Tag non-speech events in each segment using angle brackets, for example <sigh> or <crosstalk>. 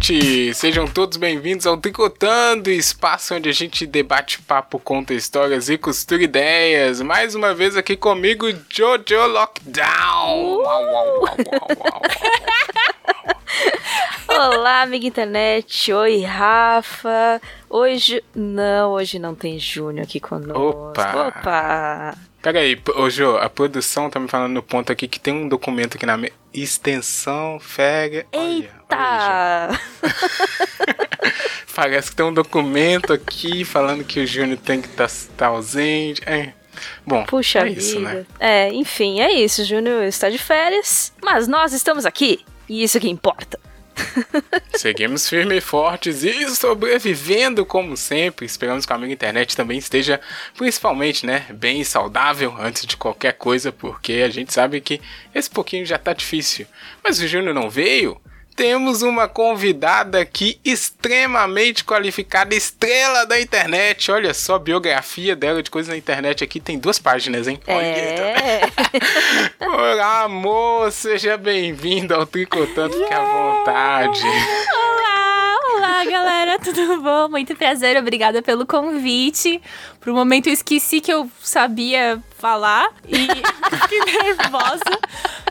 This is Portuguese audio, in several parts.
internet! Sejam todos bem-vindos ao Tricotando, espaço onde a gente debate papo, conta histórias e costura ideias. Mais uma vez aqui comigo, Jojo Lockdown! Uh! Uau, uau, uau, Olá, amiga internet. Oi, Rafa. Hoje. Não, hoje não tem Júnior aqui conosco. Opa! Opa! Peraí, ô Jô, a produção tá me falando no ponto aqui que tem um documento aqui na minha. Extensão, fega. Eita! Olha, <laughs> Parece que tem um documento aqui falando que o Júnior tem que estar tá, tá ausente. É. Bom, Puxa é vida. isso, né? É, enfim, é isso. O Júnior está de férias, mas nós estamos aqui. E isso que importa. Seguimos firmes e fortes e sobrevivendo como sempre. Esperamos que o amigo internet também esteja, principalmente, né, bem saudável antes de qualquer coisa, porque a gente sabe que esse pouquinho já tá difícil. Mas o Júnior não veio? Temos uma convidada aqui extremamente qualificada, estrela da internet. Olha só a biografia dela de coisas na internet aqui, tem duas páginas, hein? É. <laughs> Olá, amor, seja bem-vindo ao Tricotando, fique à vontade. Olá, olá, galera, tudo bom? Muito prazer, obrigada pelo convite. Por um momento eu esqueci que eu sabia falar e <laughs> fiquei nervosa.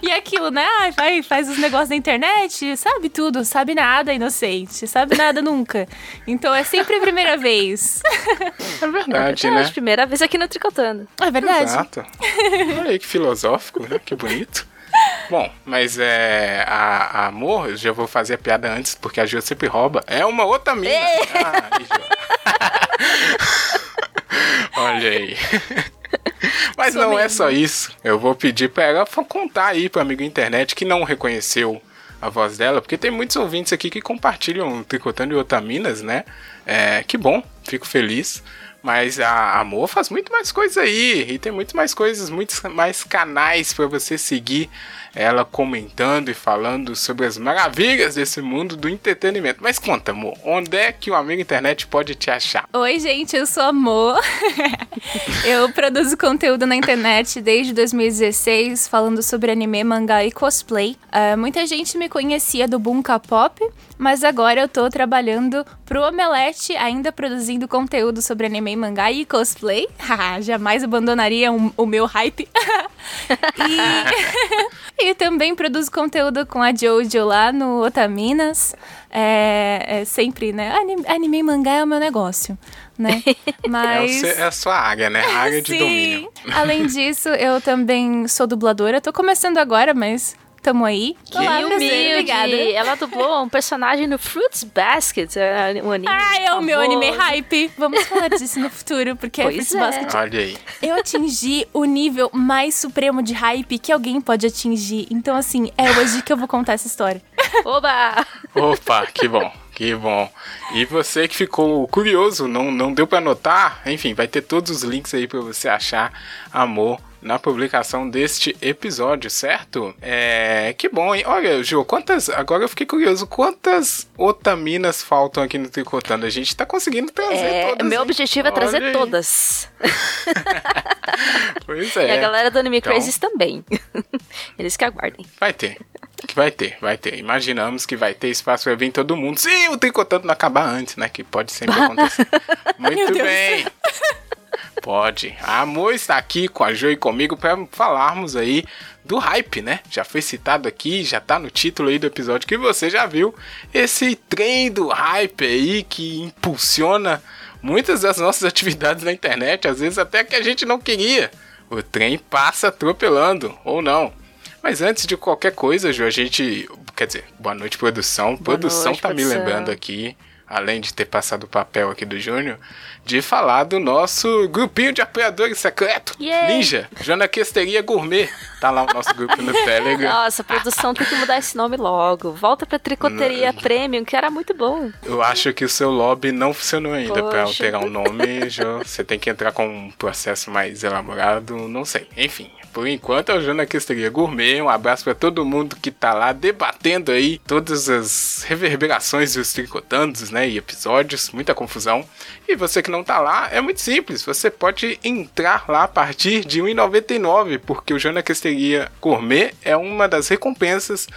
E aquilo, né? Ai, vai, faz os negócios da internet, sabe tudo, sabe nada, inocente, sabe nada nunca. Então é sempre a primeira vez. É verdade, é né? Primeira vez aqui no Tricotando. É verdade. Exato. Olha aí que filosófico, né? Que bonito. Bom, mas é. A, a, Amor, eu já vou fazer a piada antes, porque a Gil sempre rouba. É uma outra mina. Ah, <laughs> Olha aí. Mas Sou não mesmo. é só isso. Eu vou pedir para ela contar aí para amigo internet que não reconheceu a voz dela, porque tem muitos ouvintes aqui que compartilham Tricotando e Otaminas, né? É, que bom, fico feliz. Mas a Amor faz muito mais coisas aí. E tem muito mais coisas, muitos mais canais para você seguir ela comentando e falando sobre as maravilhas desse mundo do entretenimento. Mas conta, amor, onde é que o amigo internet pode te achar? Oi, gente, eu sou Amor. <laughs> eu produzo conteúdo na internet desde 2016, falando sobre anime, mangá e cosplay. Uh, muita gente me conhecia do Bunka Pop, mas agora eu tô trabalhando pro Omelete, ainda produzindo conteúdo sobre anime, mangá e cosplay. <laughs> Jamais abandonaria um, o meu hype. <laughs> e... <laughs> e também produzo conteúdo com a Jojo lá no Otaminas. É, é sempre, né? Anime, anime mangá é o meu negócio, né? Mas... É, o, é a sua área, né? A área de domínio. Além disso, eu também sou dubladora. Tô começando agora, mas Tamo aí. Que Olá, humilde. Obrigada. Ela dublou um personagem no Fruits Basket, é, um anime Ah, é o meu anime hype. Vamos falar disso no futuro, porque pois Fruits é. Basket... Olha aí. Eu atingi o nível mais supremo de hype que alguém pode atingir. Então, assim, é hoje que eu vou contar essa história. <laughs> Oba! Opa, que bom. Que bom. E você que ficou curioso, não, não deu para anotar, enfim, vai ter todos os links aí para você achar amor na publicação deste episódio, certo? É. Que bom, hein? Olha, Ju, quantas. Agora eu fiquei curioso, quantas otaminas faltam aqui no Tricotando? A gente tá conseguindo trazer é, todas. Meu hein? objetivo é trazer Olha todas. <laughs> pois é. E a galera do Anime Então- Crazes também. <laughs> Eles que aguardem. Vai ter. Que vai ter, vai ter. Imaginamos que vai ter espaço para vir todo mundo. Se o Tricotando não acabar antes, né? Que pode sempre <laughs> acontecer. Muito bem. Pode. A Amor está aqui com a Jo e comigo para falarmos aí do hype, né? Já foi citado aqui, já tá no título aí do episódio que você já viu. Esse trem do hype aí que impulsiona muitas das nossas <laughs> atividades na internet, às vezes até que a gente não queria. O trem passa atropelando, ou não. Mas antes de qualquer coisa, Ju, a gente. Quer dizer, boa noite, produção. Boa produção noite, tá me produção. lembrando aqui, além de ter passado o papel aqui do Júnior, de falar do nosso grupinho de apoiadores secreto. Yay! Ninja, Janaquesteria Gourmet. Tá lá o nosso grupo no <laughs> Telegram. Nossa, a produção tem que mudar esse nome logo. Volta pra Tricoteria Premium, que era muito bom. Eu acho que o seu lobby não funcionou ainda pra Poxa. alterar o nome. Já, você tem que entrar com um processo mais elaborado, não sei. Enfim, por enquanto é o Janaquisteria Gourmet. Um abraço pra todo mundo que tá lá debatendo aí todas as reverberações dos tricotandos, né? E episódios, muita confusão. E você que não tá lá, é muito simples. Você pode entrar lá a partir de R$ 1,99, porque o Janaquisteria Sorveteria Gourmet é uma das recompensas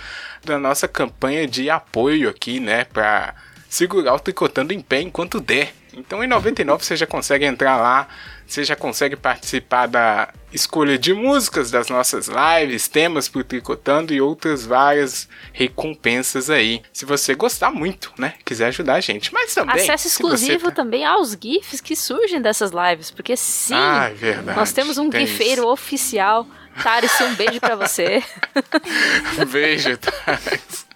da nossa campanha de apoio aqui, né, para segurar o Tricotando em pé enquanto der. Então em 99 você já consegue entrar lá, você já consegue participar da escolha de músicas das nossas lives, temas pro Tricotando e outras várias recompensas aí. Se você gostar muito, né? Quiser ajudar a gente. Mas também. Acesso exclusivo tá... também aos GIFs que surgem dessas lives. Porque sim, ah, é nós temos um GIFeiro oficial. Taris, um beijo para você. <laughs> beijo, Taris.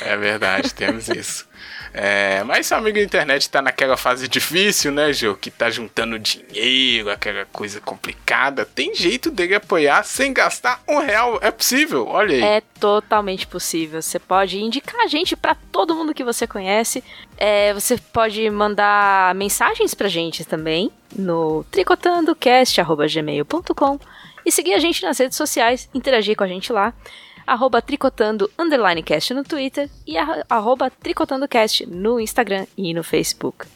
É verdade, temos isso. É, mas seu amigo da internet tá naquela fase difícil, né, Gil? Que tá juntando dinheiro, aquela coisa complicada. Tem jeito dele apoiar sem gastar um real. É possível, olha aí. É totalmente possível. Você pode indicar a gente para todo mundo que você conhece. É, você pode mandar mensagens pra gente também no tricotandocast.gmail.com e seguir a gente nas redes sociais, interagir com a gente lá arroba tricotando underline cast no Twitter e arroba tricotandocast no Instagram e no Facebook.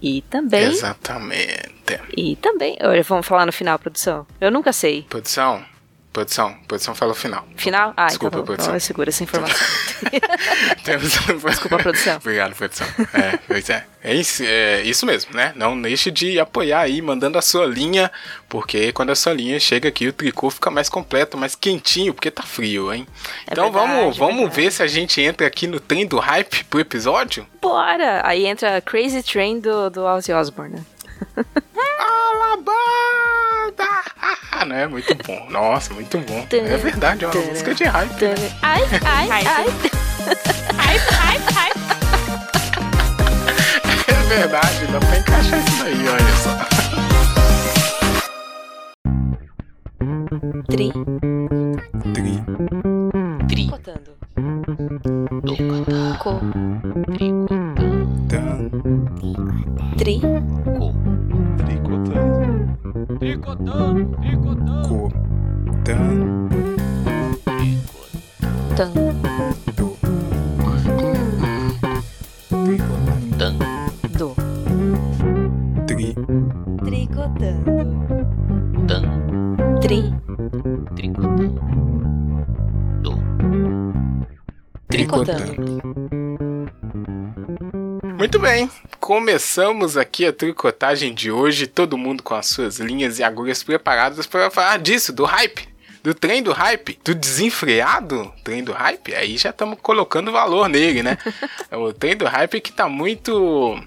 E também. Exatamente. E também. Olha, vamos falar no final, produção. Eu nunca sei. Produção, Produção, produção fala o final. Final? Ah, Desculpa, então, produção. Então segura essa informação. <laughs> <laughs> Desculpa, produção. Obrigado, produção. É, pois é. É isso, é isso mesmo, né? Não deixe de apoiar aí, mandando a sua linha, porque quando a sua linha chega aqui, o tricô fica mais completo, mais quentinho, porque tá frio, hein? É então verdade, vamos, vamos ver se a gente entra aqui no trem do hype pro episódio? Bora! Aí entra Crazy Train do, do Ozzy Osbourne. <laughs> Alabama! né? Muito bom. Nossa, muito bom. É verdade, é uma música de hype. Ai, ai, ai. Hype, hype, hype. <laughs> É verdade, dá pra encaixar isso daí, olha só. Tri. Tri. Tri. Cotando. Co. Tricotando. Tri. Co. Tricotando. Tricotando. Cotando. Tricotando. Tricotando. Tri. Tricotando. Tri. Tricotando. Tricotando. Muito bem, começamos aqui a tricotagem de hoje, todo mundo com as suas linhas e agulhas preparadas para falar disso, do hype, do trem do hype, do desenfreado trem do hype. Aí já estamos colocando valor nele, né? <laughs> o trem do hype que tá muito.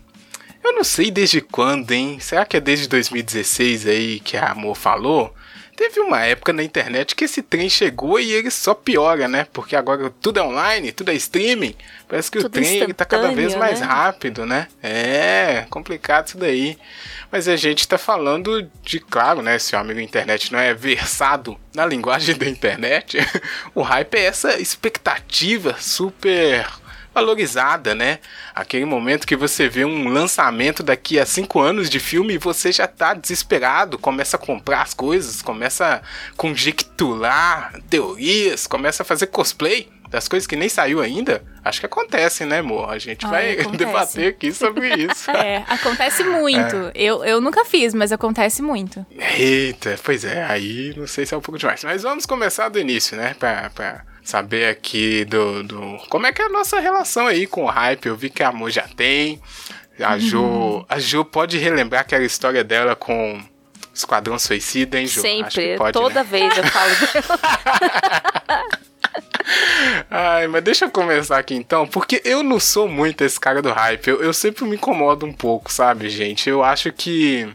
Eu não sei desde quando, hein? Será que é desde 2016 aí que a Amor falou? Teve uma época na internet que esse trem chegou e ele só piora, né? Porque agora tudo é online, tudo é streaming. Parece que tudo o trem ele tá cada vez mais né? rápido, né? É, complicado isso daí. Mas a gente tá falando de, claro, né? Se o amigo internet não é versado na linguagem da internet, <laughs> o hype é essa expectativa super valorizada, né? Aquele momento que você vê um lançamento daqui a cinco anos de filme e você já tá desesperado, começa a comprar as coisas, começa a conjecturar teorias, começa a fazer cosplay das coisas que nem saiu ainda, acho que acontece, né, amor? A gente Ai, vai <laughs> acontece. debater aqui sobre isso. <laughs> é, acontece muito. É. Eu, eu nunca fiz, mas acontece muito. Eita, pois é, aí não sei se é um pouco demais. Mas vamos começar do início, né? Pra, pra saber aqui do, do. Como é que é a nossa relação aí com o hype? Eu vi que a Amor já tem. A Jo, uhum. a jo pode relembrar aquela história dela com Esquadrão Suicida, hein, Jo? Sempre, pode, toda né? vez eu falo <laughs> dela. Ai, mas deixa eu começar aqui então, porque eu não sou muito esse cara do hype. Eu, eu sempre me incomodo um pouco, sabe, gente? Eu acho que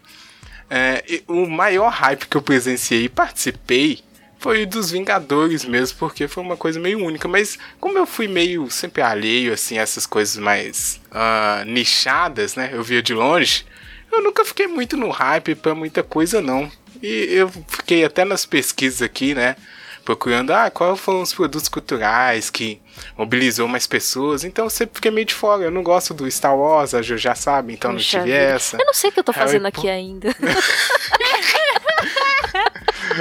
é, o maior hype que eu presenciei e participei foi dos Vingadores mesmo, porque foi uma coisa meio única. Mas como eu fui meio sempre alheio, assim, a essas coisas mais uh, nichadas, né? Eu via de longe. Eu nunca fiquei muito no hype pra muita coisa, não. E eu fiquei até nas pesquisas aqui, né? Procurando, ah, quais foram os produtos culturais que mobilizou mais pessoas. Então eu sempre fiquei meio de fora. Eu não gosto do Star Wars, a Ju já sabe, então Puxa não tive vida. essa. Eu não sei o que eu tô fazendo Harry aqui po... ainda. <laughs>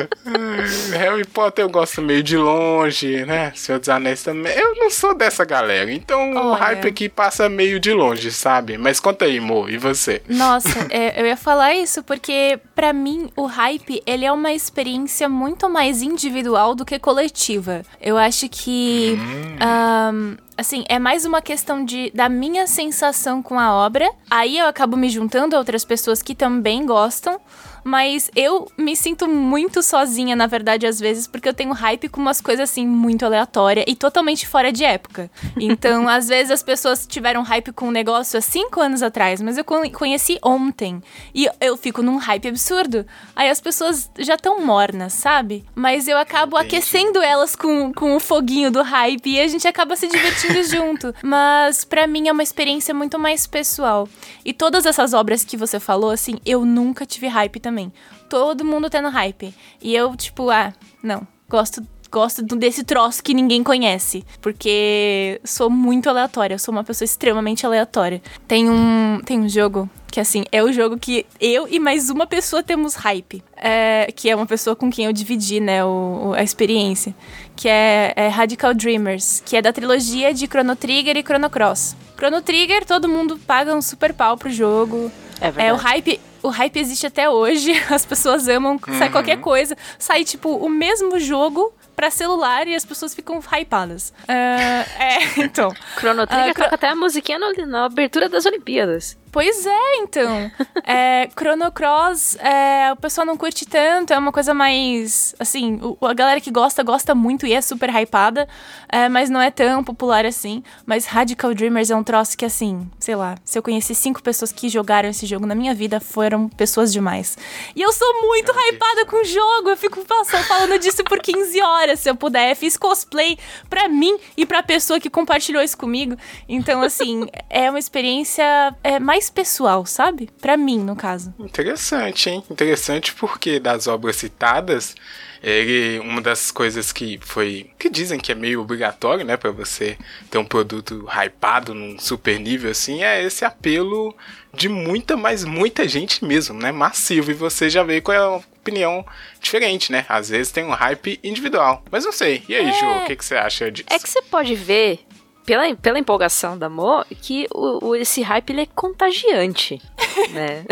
<laughs> Harry Potter eu gosto meio de longe, né? Senhor dos Anéis também. Eu não sou dessa galera. Então Olha. o hype aqui passa meio de longe, sabe? Mas conta aí, Mo, e você? Nossa, <laughs> é, eu ia falar isso porque para mim o hype, ele é uma experiência muito mais individual do que coletiva. Eu acho que hum. um, assim, é mais uma questão de da minha sensação com a obra. Aí eu acabo me juntando a outras pessoas que também gostam mas eu me sinto muito sozinha, na verdade, às vezes, porque eu tenho hype com umas coisas assim muito aleatórias e totalmente fora de época. <laughs> Então, às vezes as pessoas tiveram hype com um negócio há cinco anos atrás, mas eu conheci ontem e eu fico num hype absurdo. Aí as pessoas já estão mornas, sabe? Mas eu acabo Entendi. aquecendo elas com, com o foguinho do hype e a gente acaba se divertindo <laughs> junto. Mas para mim é uma experiência muito mais pessoal. E todas essas obras que você falou, assim, eu nunca tive hype também também. Todo mundo tendo hype. E eu, tipo, ah, não. Gosto gosto desse troço que ninguém conhece. Porque sou muito aleatória, sou uma pessoa extremamente aleatória. Tem um, tem um jogo que, assim, é o jogo que eu e mais uma pessoa temos hype. É, que é uma pessoa com quem eu dividi, né, o, a experiência. Que é, é, Radical Dreamers, que é da trilogia de Chrono Trigger e Chrono Cross. Chrono Trigger, todo mundo paga um super pau pro jogo. É verdade. É, o hype o hype existe até hoje, <laughs> as pessoas amam, uhum. sai qualquer coisa, sai tipo o mesmo jogo para celular e as pessoas ficam hypadas. Uh, <laughs> é, então. Chrono Trigger uh, toca até a musiquinha no, na abertura das Olimpíadas. Pois é, então. <laughs> é, Chrono Cross, é, o pessoal não curte tanto, é uma coisa mais. Assim, o, a galera que gosta, gosta muito e é super hypada, é, mas não é tão popular assim. Mas Radical Dreamers é um troço que, assim, sei lá, se eu conheci cinco pessoas que jogaram esse jogo na minha vida, foram pessoas demais. E eu sou muito hypada com o jogo, eu fico passando, falando disso por 15 horas, se eu puder. Fiz cosplay pra mim e pra pessoa que compartilhou isso comigo. Então, assim, é uma experiência é, mais mais pessoal, sabe? Para mim, no caso. Interessante, hein? Interessante porque das obras citadas, ele, uma das coisas que foi. que dizem que é meio obrigatório, né, para você ter um produto hypado num super nível assim, é esse apelo de muita, mas muita gente mesmo, né? Massivo. E você já veio com a opinião diferente, né? Às vezes tem um hype individual. Mas não sei. E aí, é... Ju, o que, que você acha disso? É que você pode ver pela, pela empolgação da Mo, que o, o, esse hype ele é contagiante, <laughs> né?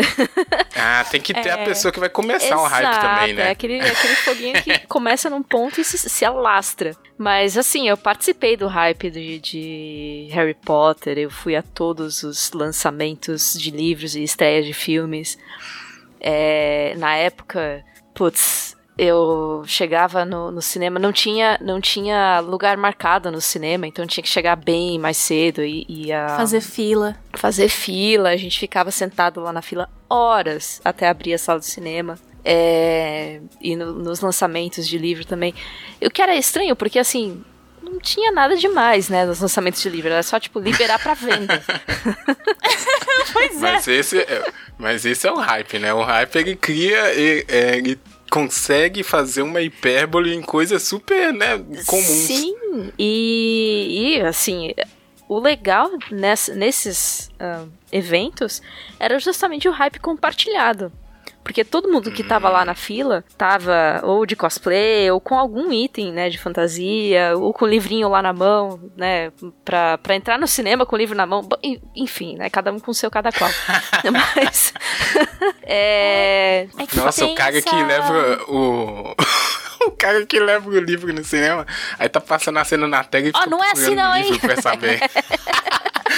ah, tem que ter é, a pessoa que vai começar exato, um hype também, né? É aquele, aquele foguinho que <laughs> começa num ponto e se, se alastra. Mas assim, eu participei do hype de, de, Harry Potter, eu fui a todos os lançamentos de livros e estreias de filmes. É, na época, putz, eu chegava no, no, cinema, não tinha, não tinha lugar marcado no cinema, então tinha que chegar bem mais cedo e ia fazer fila. Fazer fila, a gente ficava sentado lá na fila horas até abrir a sala do cinema. É, e no, nos lançamentos de livro também. O que era estranho, porque assim, não tinha nada demais, né, nos lançamentos de livro, era só tipo liberar para venda. <laughs> pois é. Mas esse é, mas esse é o hype, né? O hype ele cria, ele, é, ele consegue fazer uma hipérbole em coisas super, né, comuns. Sim, e, e assim, o legal nesses uh, eventos era justamente o hype compartilhado. Porque todo mundo que tava lá na fila tava ou de cosplay, ou com algum item, né, de fantasia, ou com o livrinho lá na mão, né, pra, pra entrar no cinema com o livro na mão. Enfim, né, cada um com o seu cada qual. <laughs> Mas. <laughs> é... é Nossa, o cara que leva o. <laughs> o cara que leva o livro no cinema, aí tá passando a cena na tela e fica oh, não é assim não, hein? pra saber.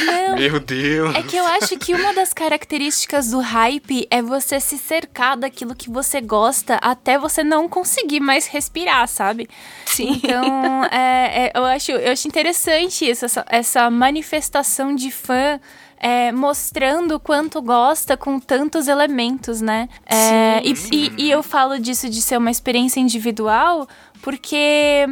Não. Meu Deus. É que eu acho que uma das características do hype é você se cercar daquilo que você gosta até você não conseguir mais respirar, sabe? Sim. Então, é, é, eu, acho, eu acho interessante isso, essa, essa manifestação de fã. É, mostrando quanto gosta com tantos elementos, né? É, e, e, e, eu falo disso de ser uma experiência individual porque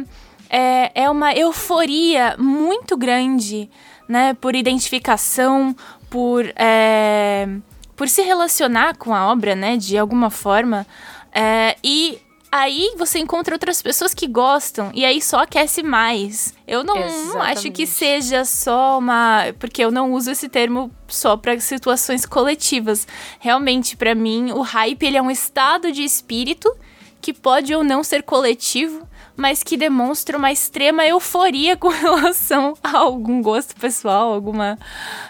é, é uma euforia muito grande né, por identificação, por, é, por se relacionar com a obra, né, de alguma forma. É, e aí você encontra outras pessoas que gostam e aí só aquece mais. Eu não, não, acho que seja só uma, porque eu não uso esse termo só para situações coletivas. Realmente, para mim, o hype ele é um estado de espírito que pode ou não ser coletivo, mas que demonstra uma extrema euforia com <laughs> relação a algum gosto pessoal, alguma,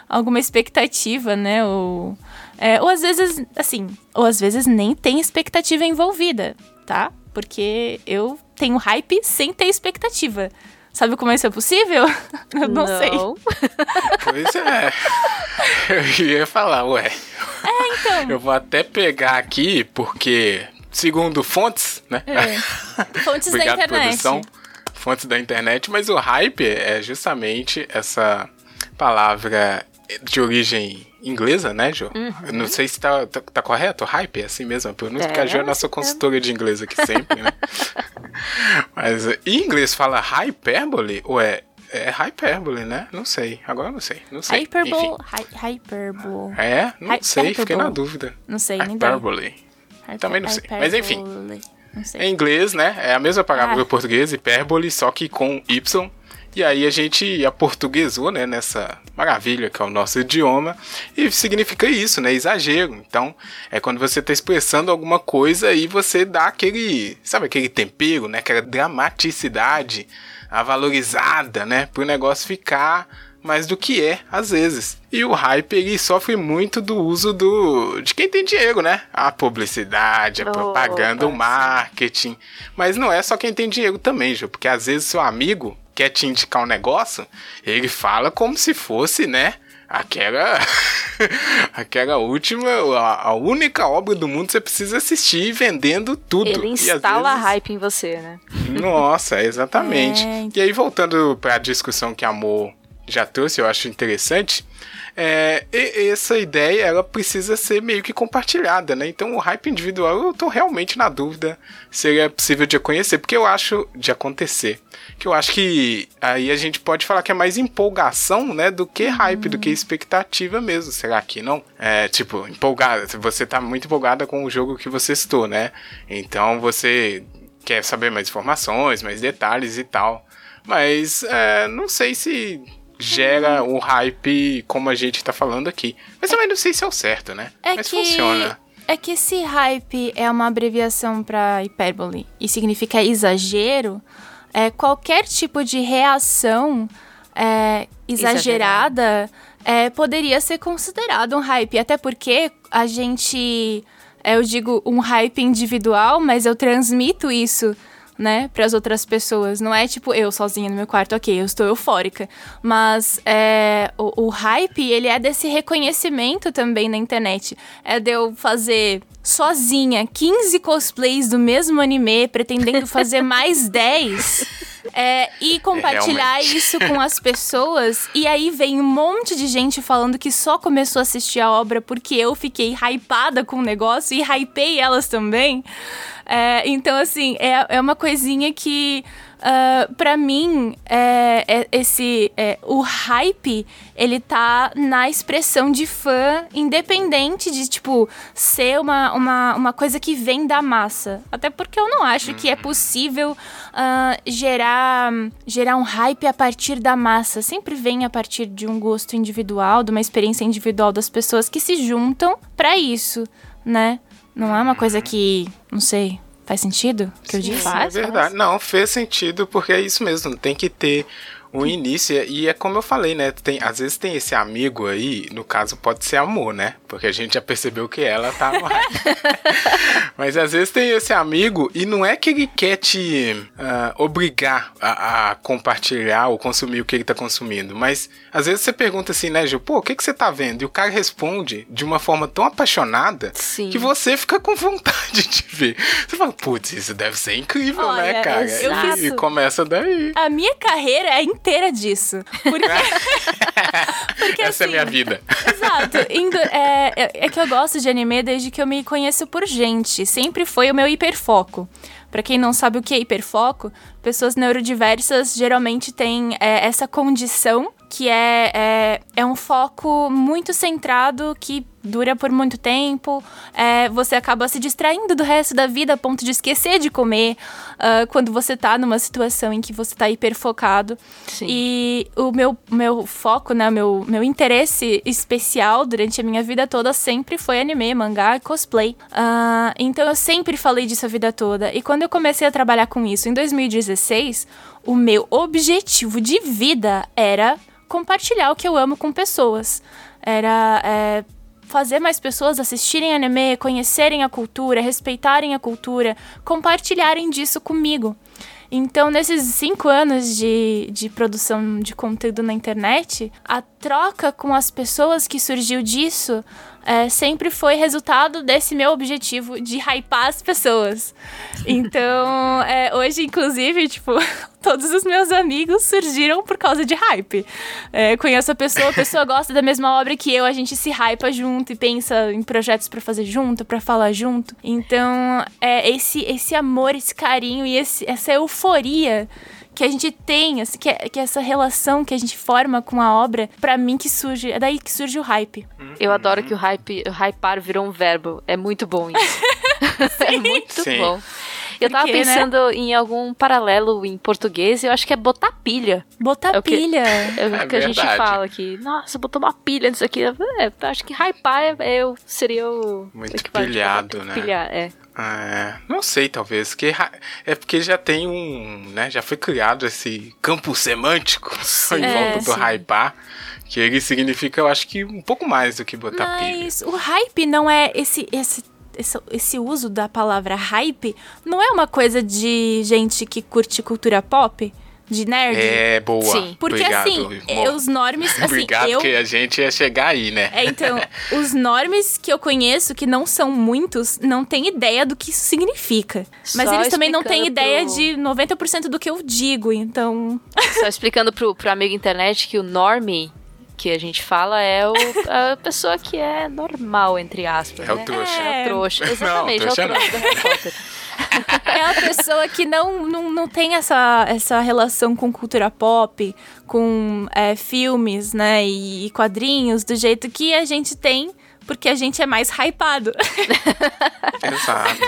alguma expectativa, né? Ou, é, ou às vezes, assim, ou às vezes nem tem expectativa envolvida, tá? Porque eu tenho hype sem ter expectativa. Sabe como isso é possível? <laughs> Eu não, não. sei. Pois é. <laughs> Eu ia falar, ué. É, então. Eu vou até pegar aqui, porque, segundo fontes, né? É. <laughs> Fontes Obrigado, da internet. Produção, fontes da internet, mas o hype é justamente essa palavra de origem inglesa, né, Jo? Uhum. Não sei se tá, tá, tá, correto, hype é assim mesmo, pelo menos é, porque a Jo é nossa consultora de inglês aqui sempre, né? <laughs> Mas em inglês fala hyperbole ou é é hyperbole, né? Não sei. Agora não sei. Não sei. Hyperbole. Hi hyperbole. É? Não Hi sei. Fiquei na dúvida. Não sei. Hyperbole. Também não sei. Mas enfim. Em inglês, né? É a mesma palavra ah. do português, hipérbole, só que com Y. E aí a gente aportuguesou, né, nessa maravilha que é o nosso idioma, e significa isso, né, exagero. Então, é quando você está expressando alguma coisa e você dá aquele, sabe, aquele tempero, né, aquela dramaticidade, a valorizada, né, para o negócio ficar mais do que é, às vezes. E o hype ele sofre muito do uso do de quem tem dinheiro, né? A publicidade, a propaganda, o marketing. Mas não é só quem tem dinheiro também, Ju, porque às vezes seu amigo quer te indicar um negócio, ele fala como se fosse, né? Aquela. <laughs> aquela última, a, a, única obra do mundo que você precisa assistir vendendo tudo. Ele instala vezes... hype em você, né? Nossa, exatamente. É... E aí, voltando para a discussão que a Amor já trouxe, eu acho interessante. É, essa ideia ela precisa ser meio que compartilhada, né? Então o hype individual eu tô realmente na dúvida se é possível de conhecer, porque eu acho de acontecer. Que eu acho que aí a gente pode falar que é mais empolgação, né, do que hype, do que uhum. expectativa mesmo. Será que não? É, tipo, empolgada, você tá muito empolgada com o jogo que você estou, né? Então você quer saber mais informações, mais detalhes e tal. Mas é, não sei se gera o hype como a gente tá falando aqui. Mas também não sei se é o certo, né? É Mas que... funciona. É que se hype é uma abreviação para hipérbole e significa exagero, é, qualquer tipo de reação é, exagerada é, poderia ser considerado um hype. Até porque a gente. É, eu digo um hype individual, mas eu transmito isso né, para as outras pessoas. Não é tipo eu sozinha no meu quarto, ok, eu estou eufórica. Mas é, o, o hype, ele é desse reconhecimento também na internet. É de eu fazer sozinha 15 cosplays do mesmo anime, pretendendo fazer mais <laughs> 10. É, e compartilhar é, <laughs> isso com as pessoas. E aí vem um monte de gente falando que só começou a assistir a obra porque eu fiquei hypada com o negócio e hypei elas também. É, então, assim, é, é uma coisinha que Uh, ah, para mim, é, é esse é, o hype ele tá na expressão de fã, independente de tipo ser uma, uma, uma coisa que vem da massa. Até porque eu não acho que é possível uh, gerar gerar um hype a partir da massa. Sempre vem a partir de um gosto individual, de uma experiência individual das pessoas que se juntam para isso, né? Não é uma coisa que, não sei, Faz sentido o que eu disse? Faz, é verdade. Faz. Não, fez sentido porque é isso mesmo. Tem que ter o início, e é como eu falei, né? Tem, às vezes tem esse amigo aí, no caso pode ser amor, né? Porque a gente já percebeu que ela tá no <laughs> Mas às vezes tem esse amigo e não é que ele quer te uh, obrigar a, a, compartilhar ou consumir o que ele tá consumindo, mas às vezes você pergunta assim, né, Gil, pô, o que, que você tá vendo? E o cara responde de uma forma tão apaixonada Sim. que você fica com vontade de ver. Você fala, putz, isso deve ser incrível, né, Olha, né, cara? E, e começa daí. A minha carreira é inteira disso. Porque, <laughs> porque Essa assim, é a minha vida. Exato. Indo, é, é, é que eu gosto de anime desde que eu me conheço por gente. Sempre foi o meu hiperfoco. Para quem não sabe o que é hiperfoco, pessoas neurodiversas geralmente têm é, essa condição que é, é, é um foco muito centrado que dura por muito tempo, é, você acaba se distraindo do resto da vida a ponto de esquecer de comer uh, quando você tá numa situação em que você tá hiperfocado. Sim. E o meu, meu foco, né, meu, meu interesse especial durante a minha vida toda sempre foi anime, mangá e cosplay. Uh, então eu sempre falei disso a vida toda. E quando eu comecei a trabalhar com isso em 2016, o meu objetivo de vida era compartilhar o que eu amo com pessoas. Era é, fazer mais pessoas assistirem anime, conhecerem a cultura, respeitarem a cultura, compartilharem disso comigo. Então, nesses cinco anos de, de produção de conteúdo na internet, a troca com as pessoas que surgiu disso é, sempre foi resultado desse meu objetivo de hypar as pessoas. Então, é, hoje, inclusive, tipo, <laughs> todos os meus amigos surgiram por causa de hype. É, conheço a pessoa, a pessoa gosta da mesma obra que eu, a gente se hypa junto e pensa em projetos para fazer junto, para falar junto. Então, é esse, esse amor, esse carinho e esse, essa euforia que a gente tem, assim, que, é, que é essa relação que a gente forma com a obra, para mim que surge, é daí que surge o hype. Eu adoro que o hype, o hypar virou um verbo. É muito bom isso. <laughs> é muito Sim. bom. Eu tava Porque, né? pensando em algum paralelo em português e eu acho que é botar pilha. Botar É o que- pilha. <laughs> É o É que a gente fala aqui. Nossa, botou uma pilha nisso aqui. É, eu acho que hypar é, eu seria o. Muito pilhado, né? Pilhar, é. É, não sei, talvez. Que é porque já tem um. né? Já foi criado esse campo semântico <laughs> em É, volta do sim. hypar. Que ele significa, eu acho que um pouco mais do que botar pilha. Mas o hype não é esse, esse, esse, esse uso da palavra hype, não é uma coisa de gente que curte cultura pop? De nerd? É, boa. Sim. Porque Obrigado, assim, amor. os normes, assim, Obrigado, eu que a gente ia chegar aí, né? É, então, <laughs> os normes que eu conheço, que não são muitos, não têm ideia do que isso significa. Mas Só eles também não têm explicando ideia pro- de 90% do que eu digo, então. <laughs> Só explicando pro, pro amigo internet que o normie que a gente fala é o, a pessoa que é normal, entre aspas. É o né? trouxa. É o trouxa. Não, Exatamente, trouxa é o trouxa não. <laughs> É a pessoa que não, não, não tem essa, essa relação com cultura pop, com é, filmes, né, e, e quadrinhos, do jeito que a gente tem, porque a gente é mais hypado. <laughs> Exato.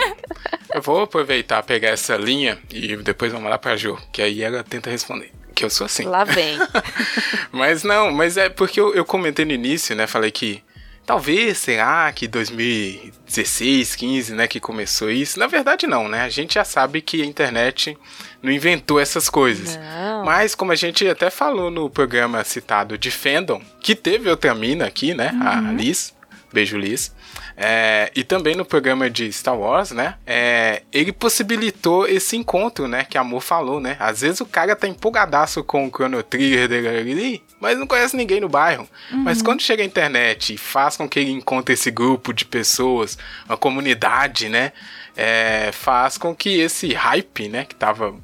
Eu vou aproveitar, pegar essa linha e depois vamos lá pra Jo, que aí ela tenta responder. Que eu sou assim. Lá vem. <laughs> Mas não, mas é porque eu, eu comentei no início, né? Falei que talvez, será que 2016, 15, né, que começou isso? Na verdade não, né? A gente já sabe que a internet não inventou essas coisas. Não. Mas como a gente até falou no programa citado de Fandom, que teve outra mina aqui, né? A Liz. Beijo, Liz. É, e também no programa de Star Wars, né? é, ele possibilitou esse encontro, né? Que a Amor falou, né? Às vezes o cara tá empolgadaço com o Chrono Trigger dele ali, mas não conhece ninguém no bairro. Mas quando chega a internet e faz com que ele encontre esse grupo de pessoas, uma comunidade, né? é, faz com que esse hype, né? Que tava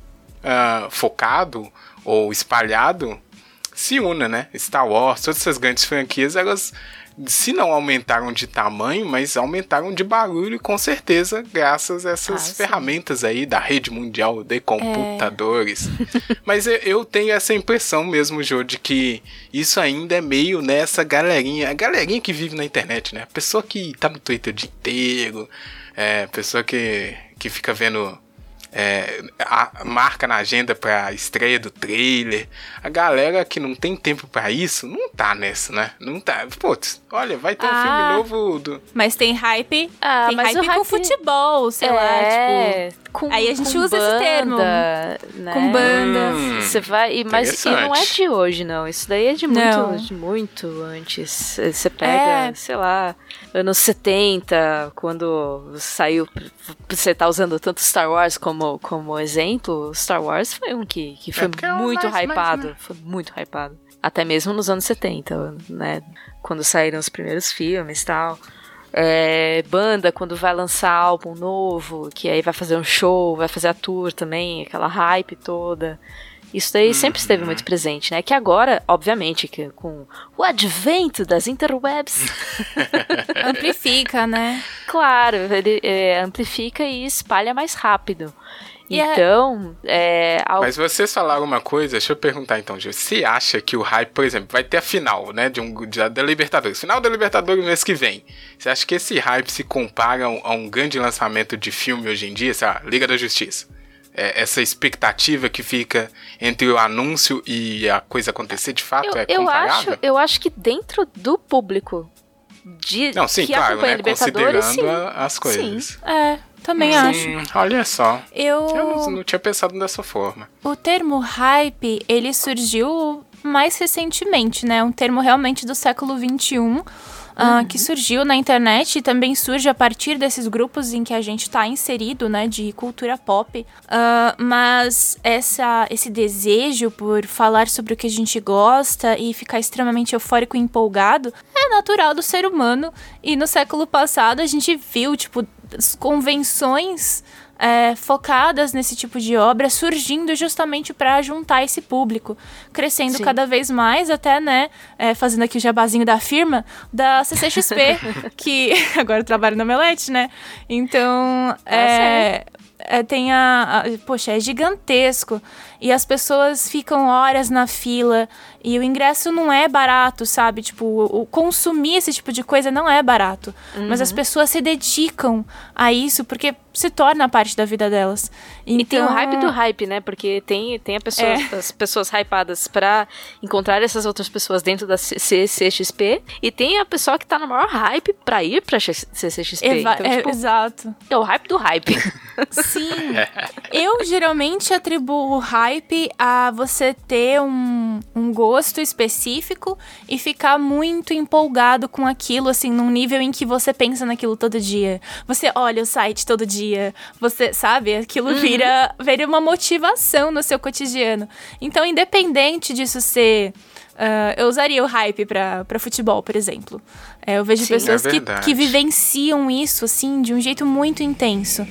ah, focado ou espalhado se una, né? Star Wars, todas essas grandes franquias, elas se não aumentaram de tamanho, mas aumentaram de barulho, com certeza, graças a essas Ah, ferramentas aí da rede mundial de computadores. <laughs> mas eu, eu tenho essa impressão mesmo, Jô, de que isso ainda é meio nessa galerinha, a galerinha que vive na internet, né? A pessoa que tá no Twitter o dia inteiro, é, pessoa que, que fica vendo é, a- marca na agenda pra estreia do trailer. A galera que não tem tempo pra isso, não tá nessa, né? Não tá. Putz, olha, vai ter um Ah. filme novo do. Mas tem hype. Ah, tem mas hype, o hype- com futebol, sei lá, tipo. com, aí a gente com usa esse banda, termo. Né? Com bandas. Hum, Você vai, e, mas e não é de hoje, não. Isso daí é de muito, Não. de muito antes. Você pega, É. sei lá, anos 70, quando saiu. Você tá usando tanto Star Wars como, como exemplo. Star Wars foi um que, que foi porque é muito mais- mais, hypado. né? Foi muito hypado. Até mesmo nos anos 70, né? Quando saíram os primeiros filmes e tal. É, banda, quando vai lançar álbum novo, que aí vai fazer um show, vai fazer a tour também, aquela hype toda. Isso daí sempre Uhum. esteve muito presente, né? Que agora, obviamente, que com o advento das interwebs, <laughs> Amplifica, né? claro, ele é, amplifica e espalha mais rápido. É- Então, é, ao- Mas vocês falaram uma coisa, deixa eu perguntar então, Gil. Você acha que o hype, por exemplo, vai ter a final, né, de um, de- da Libertadores, final da Libertadores mês que vem. Você acha que esse hype se compara a um, a um grande lançamento de filme hoje em dia, sei lá, Liga da Justiça? É, essa expectativa que fica entre o anúncio e a coisa acontecer de fato eu, é eu acho, eu acho que dentro do público de Não, sim, que claro, acompanha né, a Libertadores, sim. considerando as coisas. É, também acho. Sim, olha só. Eu. Eu não, não tinha pensado dessa forma. O termo hype, ele surgiu mais recentemente, né? Um termo realmente do século XXI, ah, que surgiu na internet e também surge a partir desses grupos em que a gente está inserido, né? De cultura pop. Ah, mas essa, esse desejo por falar sobre o que a gente gosta e ficar extremamente eufórico e empolgado é natural do ser humano. E no século passado a gente viu, tipo, as convenções é, focadas nesse tipo de obra surgindo justamente para juntar esse público, crescendo Sim. cada vez mais, até, né, é, fazendo aqui o jabazinho da firma, da CCXP, <laughs> que <laughs> agora eu trabalho na Melete, né? Então, é, é, tem a, a- Poxa, é gigantesco. E as pessoas ficam horas na fila. E o ingresso não é barato, sabe? Tipo, o, o consumir esse tipo de coisa não é barato. Mas Uhum. as pessoas se dedicam a isso porque se torna parte da vida delas. E tem o Então- hype do hype, né? Porque tem, tem a pessoa, É. as pessoas hypadas pra encontrar essas outras pessoas dentro da CCXP. E tem a pessoa que tá no maior hype pra ir pra CCXP. Eva- então, é, tipo, exato. é o hype do hype. Sim. Eu geralmente atribuo o hype a você ter um, um gosto específico e ficar muito empolgado com aquilo, assim, num nível em que você pensa naquilo todo dia. Você olha o site todo dia, você, sabe? Aquilo vira, vira uma motivação no seu cotidiano. Então, independente disso ser. ah, eu usaria o hype pra futebol, por exemplo. É, eu vejo Sim, pessoas é que, que vivenciam isso, assim, de um jeito muito intenso,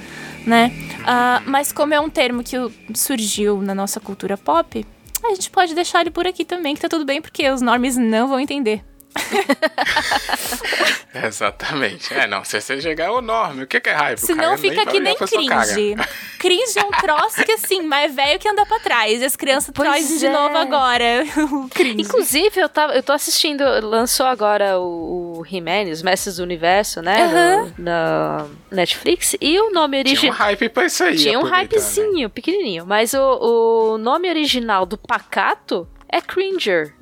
né? Ah, mas como é um termo que surgiu na nossa cultura pop, a gente pode deixar ele por aqui também, que tá tudo bem, porque os normes não vão entender. <laughs> Exatamente. É, não, se você chegar, ô nome, o que que é hype? O Senão cara fica que nem cringe. Cringe é um troço que, assim, mais velho que anda pra trás. E as crianças trazem de é. novo agora <laughs> cringe. Inclusive, eu, tava, eu tô assistindo, lançou agora o, o He-Man, os Mestres do Universo, né? No- na Netflix. E o nome Tinha um original. hype pra isso aí. Tinha um né? hypezinho, pequenininho. Mas o, o nome original do Pacato é Cringer.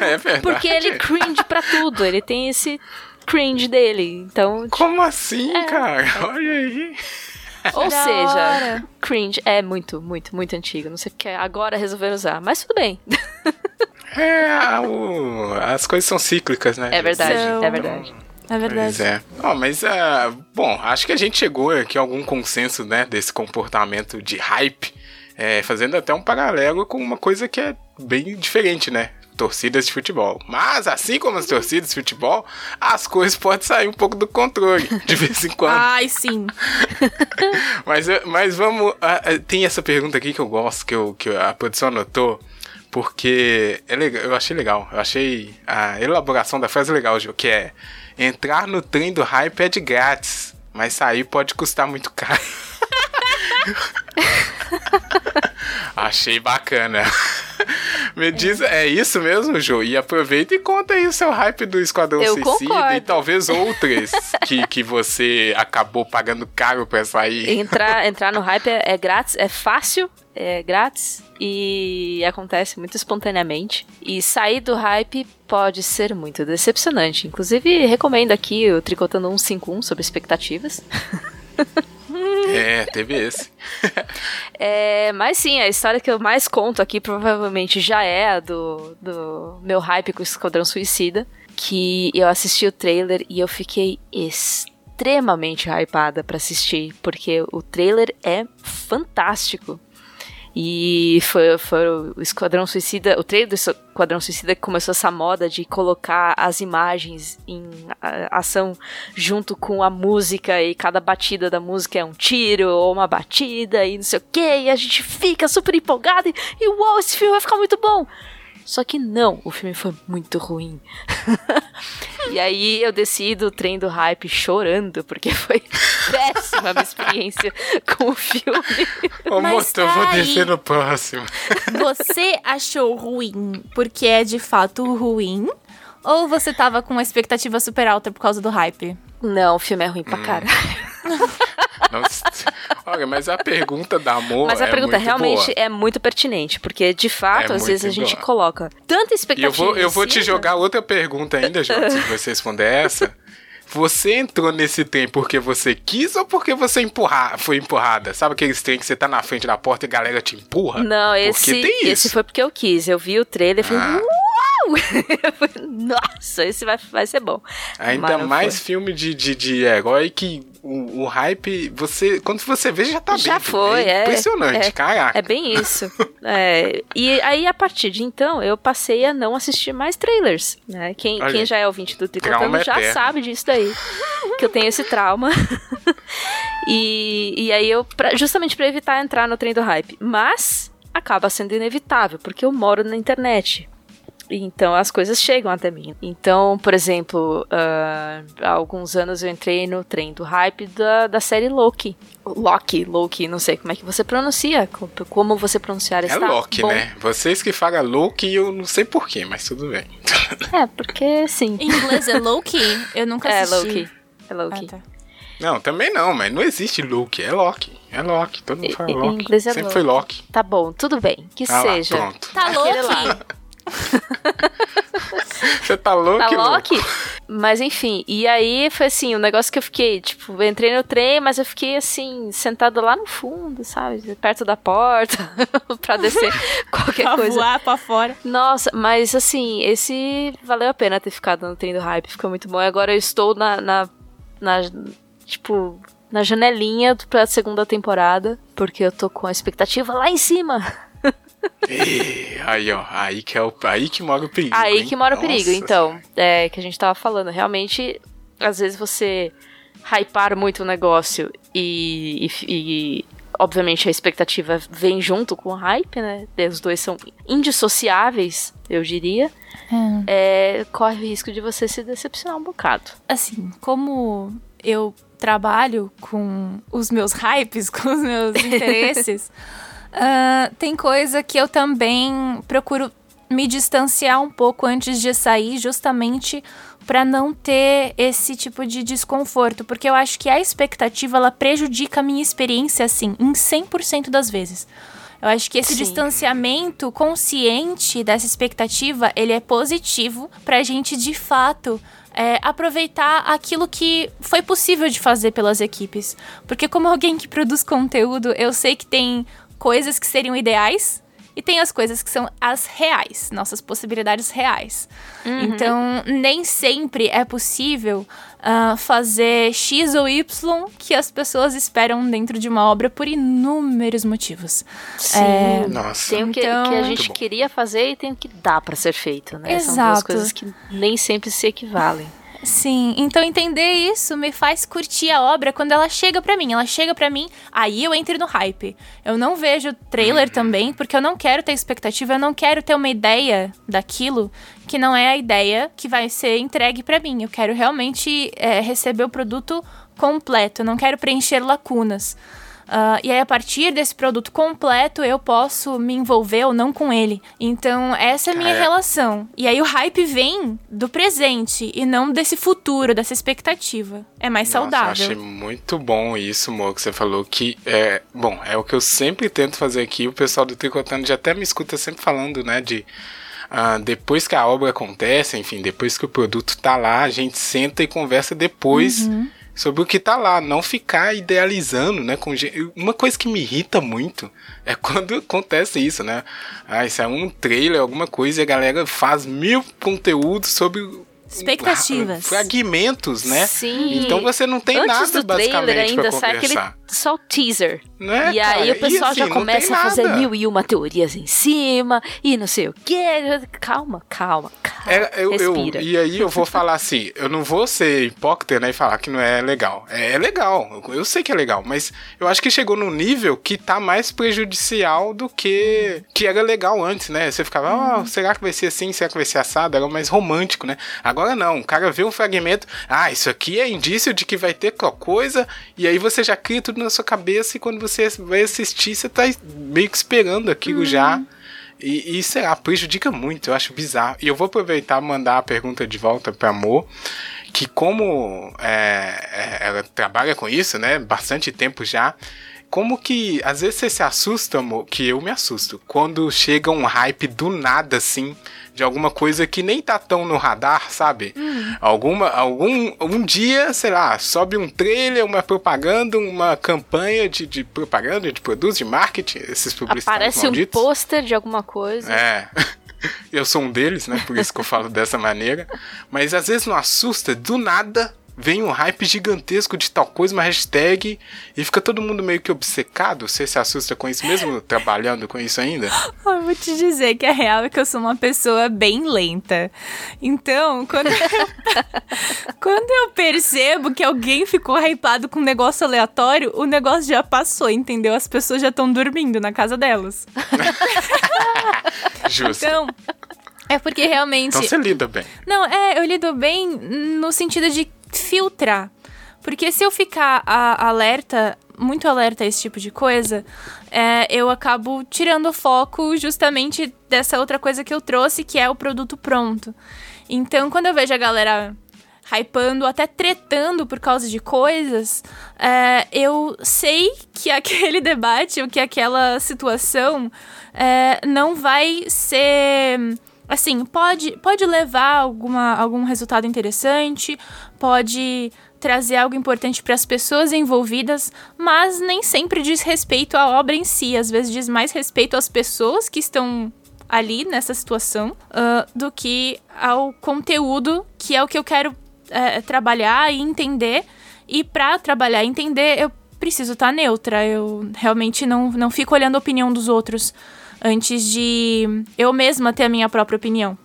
É verdade. Porque ele cringe pra tudo. Ele tem esse cringe dele. Então, Como assim, É. cara? Olha aí. ou Da seja, hora. cringe é muito, muito, muito antigo. Não sei porque agora resolveram usar. Mas tudo bem. <laughs> É, o- as coisas são cíclicas, né? É verdade, São. é verdade. É verdade. Pois é. Ó, mas, ah, bom, acho que a gente chegou aqui a algum consenso, né, desse comportamento de hype, é, fazendo até um paralelo com uma coisa que é bem diferente, né? Torcidas de futebol. Mas, assim como as torcidas de futebol, as coisas podem sair um pouco do controle, <laughs> de vez em quando. Ai, sim. <laughs> Mas, mas vamos. tem essa pergunta aqui que eu gosto, que, eu, que a produção anotou, porque é legal, eu achei legal. Eu achei a elaboração da frase legal, Gil, que é: entrar no trem do hype é de grátis, mas sair pode custar muito caro. <laughs> achei bacana. <laughs> Me diz, é isso mesmo, Jô? E aproveita e conta aí o seu hype do Esquadrão Eu Suicida concordo. e talvez outras que, que você acabou pagando caro pra sair. Entrar, <laughs> entrar no hype é, é grátis, é fácil, é grátis e acontece muito espontaneamente. E sair do hype pode ser muito decepcionante. Inclusive, recomendo aqui o Tricotando 151 sobre expectativas. <laughs> <laughs> É, teve esse. <laughs> É, mas sim, a história que eu mais conto aqui provavelmente já é a do, do meu hype com o Esquadrão Suicida. Que eu assisti o trailer e eu fiquei extremamente hypada pra assistir, porque o trailer é fantástico. E foi, foi o Esquadrão Suicida, o trailer do Esquadrão Suicida que começou essa moda de colocar as imagens em ação junto com a música e cada batida da música é um tiro ou uma batida e não sei o que, e a gente fica super empolgado e, e uau, esse filme vai ficar muito bom. Só que não, o filme foi muito ruim. <laughs> e aí eu desci do trem do hype chorando, porque foi <laughs> péssima a minha experiência com o filme. Ô, moto, eu vou tá descer no próximo. <laughs> Você achou ruim porque é de fato ruim? Ou você tava com uma expectativa super alta por causa do hype? Não, o filme é ruim pra hum. caralho. <laughs> Olha, mas a pergunta da amor. Mas a é pergunta realmente boa. é muito pertinente, porque de fato, é às vezes a gente boa. coloca tanta expectativa. E eu vou, eu vou te jogar outra pergunta ainda, Jota, se você responder essa. Você entrou nesse trem porque você quis ou porque você empurrar, foi empurrada? Sabe aqueles trem que você tá na frente da porta e a galera te empurra? Não, esse, esse foi porque eu quis. Eu vi o trailer e falei, ah. <laughs> Nossa, esse vai, vai ser bom. Ainda mais foi. filme de, de, de herói que o, o, hype, você quando você vê, já tá já dentro. foi, é, é impressionante, é, caraca. É bem isso. é, e aí, a partir de então, eu passei a não assistir mais trailers. Né? Quem, quem já é ouvinte do Tricotando já eterno. sabe disso daí. que eu tenho esse trauma. <laughs> e, e aí eu, pra, justamente para evitar entrar no trem do hype. Mas acaba sendo inevitável, porque eu moro na internet. Então as coisas chegam até mim. Então, por exemplo, uh, há alguns anos eu entrei no trem do hype da, da série Loki. Loki, Loki, não sei como é que você pronuncia, como você pronunciar É Loki, bom. né? Vocês que falam Loki, eu não sei porquê, mas tudo bem. É, porque sim. Em inglês é Loki? Eu nunca assisti. É Loki. É Loki. Ah, tá. Não, também não, mas não existe Loki, é Loki. É Loki, todo mundo fala Loki. Em inglês é Sempre Loki. foi Loki. Tá bom, tudo bem, que ah seja. Lá, pronto. Tá Loki. <laughs> Você tá louco? Tá louco? Mas enfim, e aí foi assim, o um negócio que eu fiquei, tipo, entrei no trem, mas eu fiquei assim, sentado lá no fundo, sabe? Perto da porta, <laughs> pra descer <laughs> qualquer pra coisa. voar pra fora. Nossa, mas assim, esse valeu a pena ter ficado no trem do hype, ficou muito bom. E agora eu estou na, na, na tipo, na janelinha pra segunda temporada, porque eu tô com a expectativa lá em cima. E, <laughs> aí, ó, aí que, é o, aí que mora o perigo. Aí hein? que mora o perigo. Então, é que a gente tava falando, realmente, às vezes você hypar muito o negócio e, e, e obviamente a expectativa vem junto com o hype, né? Os dois são indissociáveis, eu diria. É. É, corre o risco de você se decepcionar um bocado. Assim, como eu trabalho com os meus hypes, <laughs> com os meus interesses. <laughs> Uh, tem coisa que eu também procuro me distanciar um pouco antes de sair, justamente para não ter esse tipo de desconforto, porque eu acho que a expectativa ela prejudica a minha experiência assim, em 100% das vezes. Eu acho que esse Sim. distanciamento consciente dessa expectativa, ele é positivo pra gente de fato é, aproveitar aquilo que foi possível de fazer pelas equipes. Porque como alguém que produz conteúdo, eu sei que tem coisas que seriam ideais e tem as coisas que são as reais, nossas possibilidades reais. Uhum. Então, nem sempre é possível uh, fazer X ou Y que as pessoas esperam dentro de uma obra por inúmeros motivos. Sim. É, Nossa. Tem o que, então... que a gente queria fazer e tem o que dá para ser feito, né? Exato. São duas coisas que nem sempre se equivalem. Sim, então entender isso me faz curtir a obra quando ela chega para mim. Ela chega para mim, aí eu entro no hype. Eu não vejo trailer também, porque eu não quero ter expectativa, eu não quero ter uma ideia daquilo que não é a ideia que vai ser entregue para mim. Eu quero realmente é, receber o produto completo, eu não quero preencher lacunas. Uh, e aí, a partir desse produto completo, eu posso me envolver ou não com ele. Então, essa é a minha é. relação. E aí, o hype vem do presente e não desse futuro, dessa expectativa. É mais Nossa, saudável. Eu achei muito bom isso, Mo, que você falou que é. Bom, é o que eu sempre tento fazer aqui. O pessoal do Tricotando já até me escuta sempre falando, né, de. Uh, depois que a obra acontece, enfim, depois que o produto tá lá, a gente senta e conversa depois. Uhum sobre o que tá lá, não ficar idealizando, né? Com... Uma coisa que me irrita muito é <laughs> quando acontece isso, né? Ah, isso é um trailer, alguma coisa, e a galera faz mil conteúdos sobre expectativas, fragmentos, né? Sim. Então você não tem Antes nada do basicamente trailer ainda sai aquele só o teaser. Né, e aí cara? o pessoal assim, já começa a fazer nada. mil e uma teorias em cima, e não sei o quê. Calma, calma, calma. É, eu, eu- respira. e aí eu vou falar assim, eu não vou ser hipócrita né, e falar que não é legal. É, é legal, eu, eu sei que é legal, mas eu acho que chegou num nível que tá mais prejudicial do que que era legal antes, né? Você ficava, ó, será que vai ser assim, será que vai ser assado? Era mais romântico, né? Agora não, o cara vê um fragmento, ah, isso aqui é indício de que vai ter tal coisa, e aí você já cria tudo na sua cabeça e quando você vai assistir, você tá meio que esperando aquilo já. E, e sei lá, prejudica muito, eu acho bizarro. E eu vou aproveitar e mandar a pergunta de volta pra Amor, que como é, é, ela trabalha com isso, né, bastante tempo já, como que às vezes você se assusta, amor, que eu me assusto, quando chega um hype do nada, assim, de alguma coisa que nem tá tão no radar, sabe? Alguma, algum, um dia, sei lá, sobe um trailer, uma propaganda, uma campanha de, de propaganda, de produtos, de marketing, esses publicitários Aparece um pôster de alguma coisa. É. <laughs> Eu sou um deles, né? Por isso que eu falo dessa maneira. Mas às vezes não assusta, do nada vem um hype gigantesco de tal coisa, uma hashtag, e fica todo mundo meio que obcecado. Você se assusta com isso mesmo, <laughs> trabalhando com isso ainda? <laughs> Eu vou te dizer que a real é que eu sou uma pessoa bem lenta. Então, quando eu, <laughs> quando eu percebo que alguém ficou hypado com um negócio aleatório, o negócio já passou, entendeu? As pessoas já estão dormindo na casa delas. Justo. Então, é porque realmente. Então você lida bem. Não, é, eu lido bem no sentido de filtrar. Porque se eu ficar a- alerta, muito alerta a esse tipo de coisa, é, eu acabo tirando o foco justamente dessa outra coisa que eu trouxe, que é o produto pronto. Então, quando eu vejo a galera hypando, até tretando por causa de coisas, é, eu sei que <laughs> aquele debate ou que aquela situação é, não vai ser assim, pode, pode levar alguma, algum resultado interessante, pode trazer algo importante para as pessoas envolvidas, mas nem sempre diz respeito à obra em si. Às vezes diz mais respeito às pessoas que estão ali nessa situação ah, do que ao conteúdo, que é o que eu quero eh, trabalhar e entender. E para trabalhar e entender, eu preciso estar neutra. Eu realmente não, não fico olhando a opinião dos outros antes de eu mesma ter a minha própria opinião.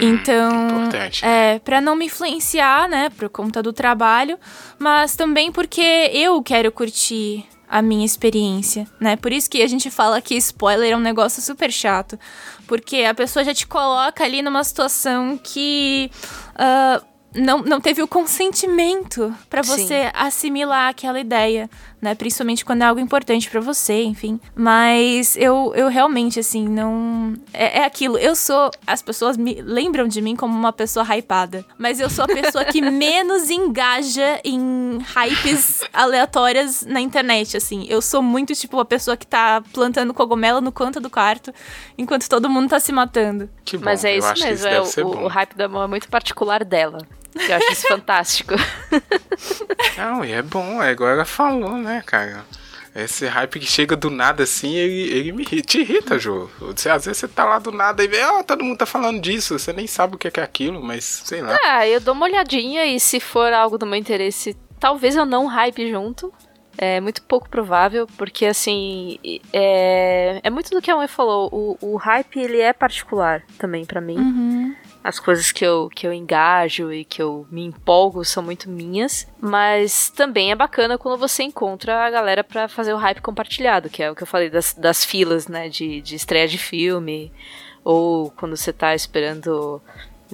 então, importante. é, para não me influenciar, né, por conta do trabalho, mas também porque eu quero curtir a minha experiência, né? Por isso que a gente fala que spoiler é um negócio super chato, porque a pessoa já te coloca ali numa situação que ah, não, não teve o consentimento para Sim. você assimilar aquela ideia, né? Principalmente quando é algo importante para você, enfim. Mas eu, eu realmente, assim, não. É, é aquilo. Eu sou. As pessoas me lembram de mim como uma pessoa hypada. Mas eu sou a pessoa que <laughs> menos engaja em hypes aleatórias na internet, assim. Eu sou muito, tipo, a pessoa que tá plantando cogumelo no canto do quarto enquanto todo mundo tá se matando. Que bom, Mas é isso mesmo, é o, o hype da mão é muito particular dela. Eu acho isso fantástico. <laughs> Não, e é bom, é igual ela falou, né, cara? Esse hype que chega do nada assim, ele, ele me irrita, te irrita, Jô. Você, às vezes você tá lá do nada e vê, ó, todo mundo tá falando disso, você nem sabe o que é, que é aquilo, mas sei lá. Ah, eu dou uma olhadinha e se for algo do meu interesse, talvez eu não hype junto. É muito pouco provável, porque assim, é, é muito do que a mãe falou. O, o hype, ele é particular também pra mim. As coisas que eu, que eu engajo e que eu me empolgo são muito minhas. Mas também é bacana quando você encontra a galera pra fazer o hype compartilhado, que é o que eu falei das, das filas, né, de, de estreia de filme. Ou quando você tá esperando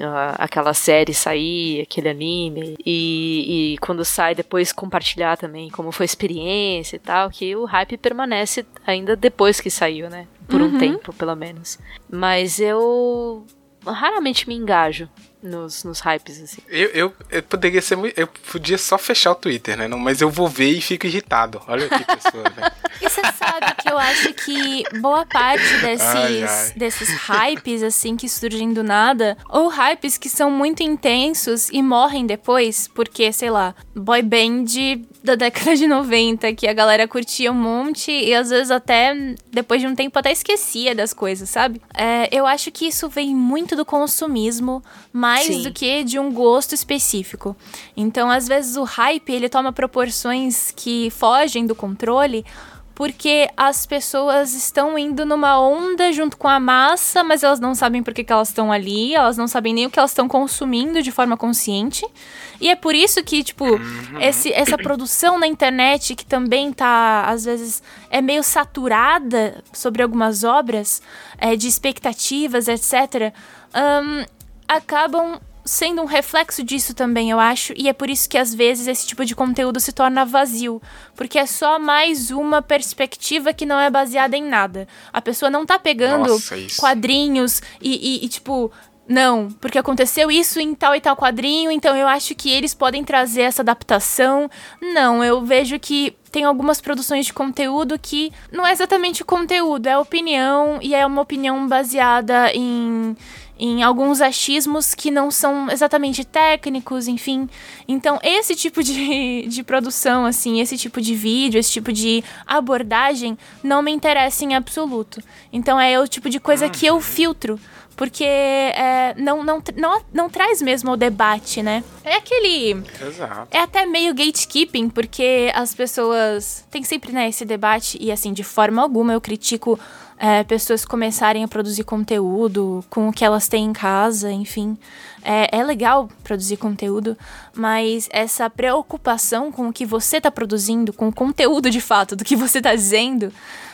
ah, aquela série sair, aquele anime, e, e quando sai depois compartilhar também como foi a experiência e tal, que o hype permanece ainda depois que saiu, né? Por um tempo, pelo menos. Mas eu raramente me engajo nos, nos hypes, assim. Eu, eu, eu poderia ser muito. Eu podia só fechar o Twitter, né? Não, mas eu vou ver e fico irritado. Olha que pessoa, né? <laughs> E você sabe que eu acho que boa parte desses, Ai, ai. desses hypes, assim, que surgem do nada, ou hypes que são muito intensos e morrem depois, porque, sei lá, boy band da década de 90 que a galera curtia um monte e às vezes até depois de um tempo até esquecia das coisas, sabe? É, eu acho que isso vem muito do consumismo mais Sim. do que de um gosto específico. Então, às vezes o hype ele toma proporções que fogem do controle porque as pessoas estão indo numa onda junto com a massa, mas elas não sabem por que, que elas estão ali, elas não sabem nem o que elas estão consumindo de forma consciente. E é por isso que, tipo, uhum. esse, essa produção na internet, que também tá, às vezes, é meio saturada sobre algumas obras, é, de expectativas, etc., um, acabam sendo um reflexo disso também, eu acho, e é por isso que às vezes esse tipo de conteúdo se torna vazio, porque é só mais uma perspectiva que não é baseada em nada. A pessoa não tá pegando Nossa, quadrinhos e, e, e, tipo. Não, porque aconteceu isso em tal e tal quadrinho, então eu acho que eles podem trazer essa adaptação. Não, eu vejo que tem algumas produções de conteúdo que não é exatamente o conteúdo, é opinião e é uma opinião baseada em em alguns achismos que não são exatamente técnicos, enfim. Então, esse tipo de, <laughs> de produção, assim, esse tipo de vídeo, esse tipo de abordagem não me interessa em absoluto. Então, é o tipo de coisa que eu filtro porque é, não, não, não, não traz mesmo o debate, né? É aquele. Exato. É até meio gatekeeping, porque as pessoas. Tem sempre, né, esse debate, e assim, de forma alguma eu critico é, pessoas começarem a produzir conteúdo com o que elas têm em casa, enfim. É, é legal produzir conteúdo, mas essa preocupação com o que você está produzindo, com o conteúdo de fato do que você está dizendo,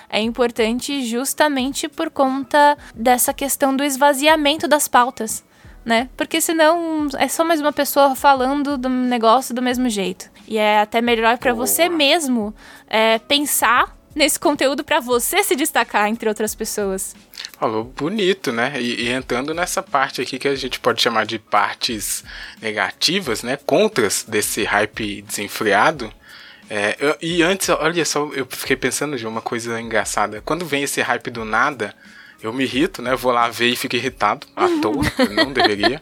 é importante justamente por conta dessa questão do esvaziamento das pautas. Né? Porque senão é só mais uma pessoa falando do negócio do mesmo jeito. E é até melhor para você mesmo é, pensar nesse conteúdo para você se destacar entre outras pessoas. Falou bonito, né? E, e, entrando nessa parte aqui que a gente pode chamar de partes negativas, né? Contras desse hype desenfreado. É, eu, e antes, olha só, eu fiquei pensando de uma coisa engraçada. Quando vem esse hype do nada, eu me irrito, né? Vou lá ver e fico irritado à <laughs> toa, não deveria.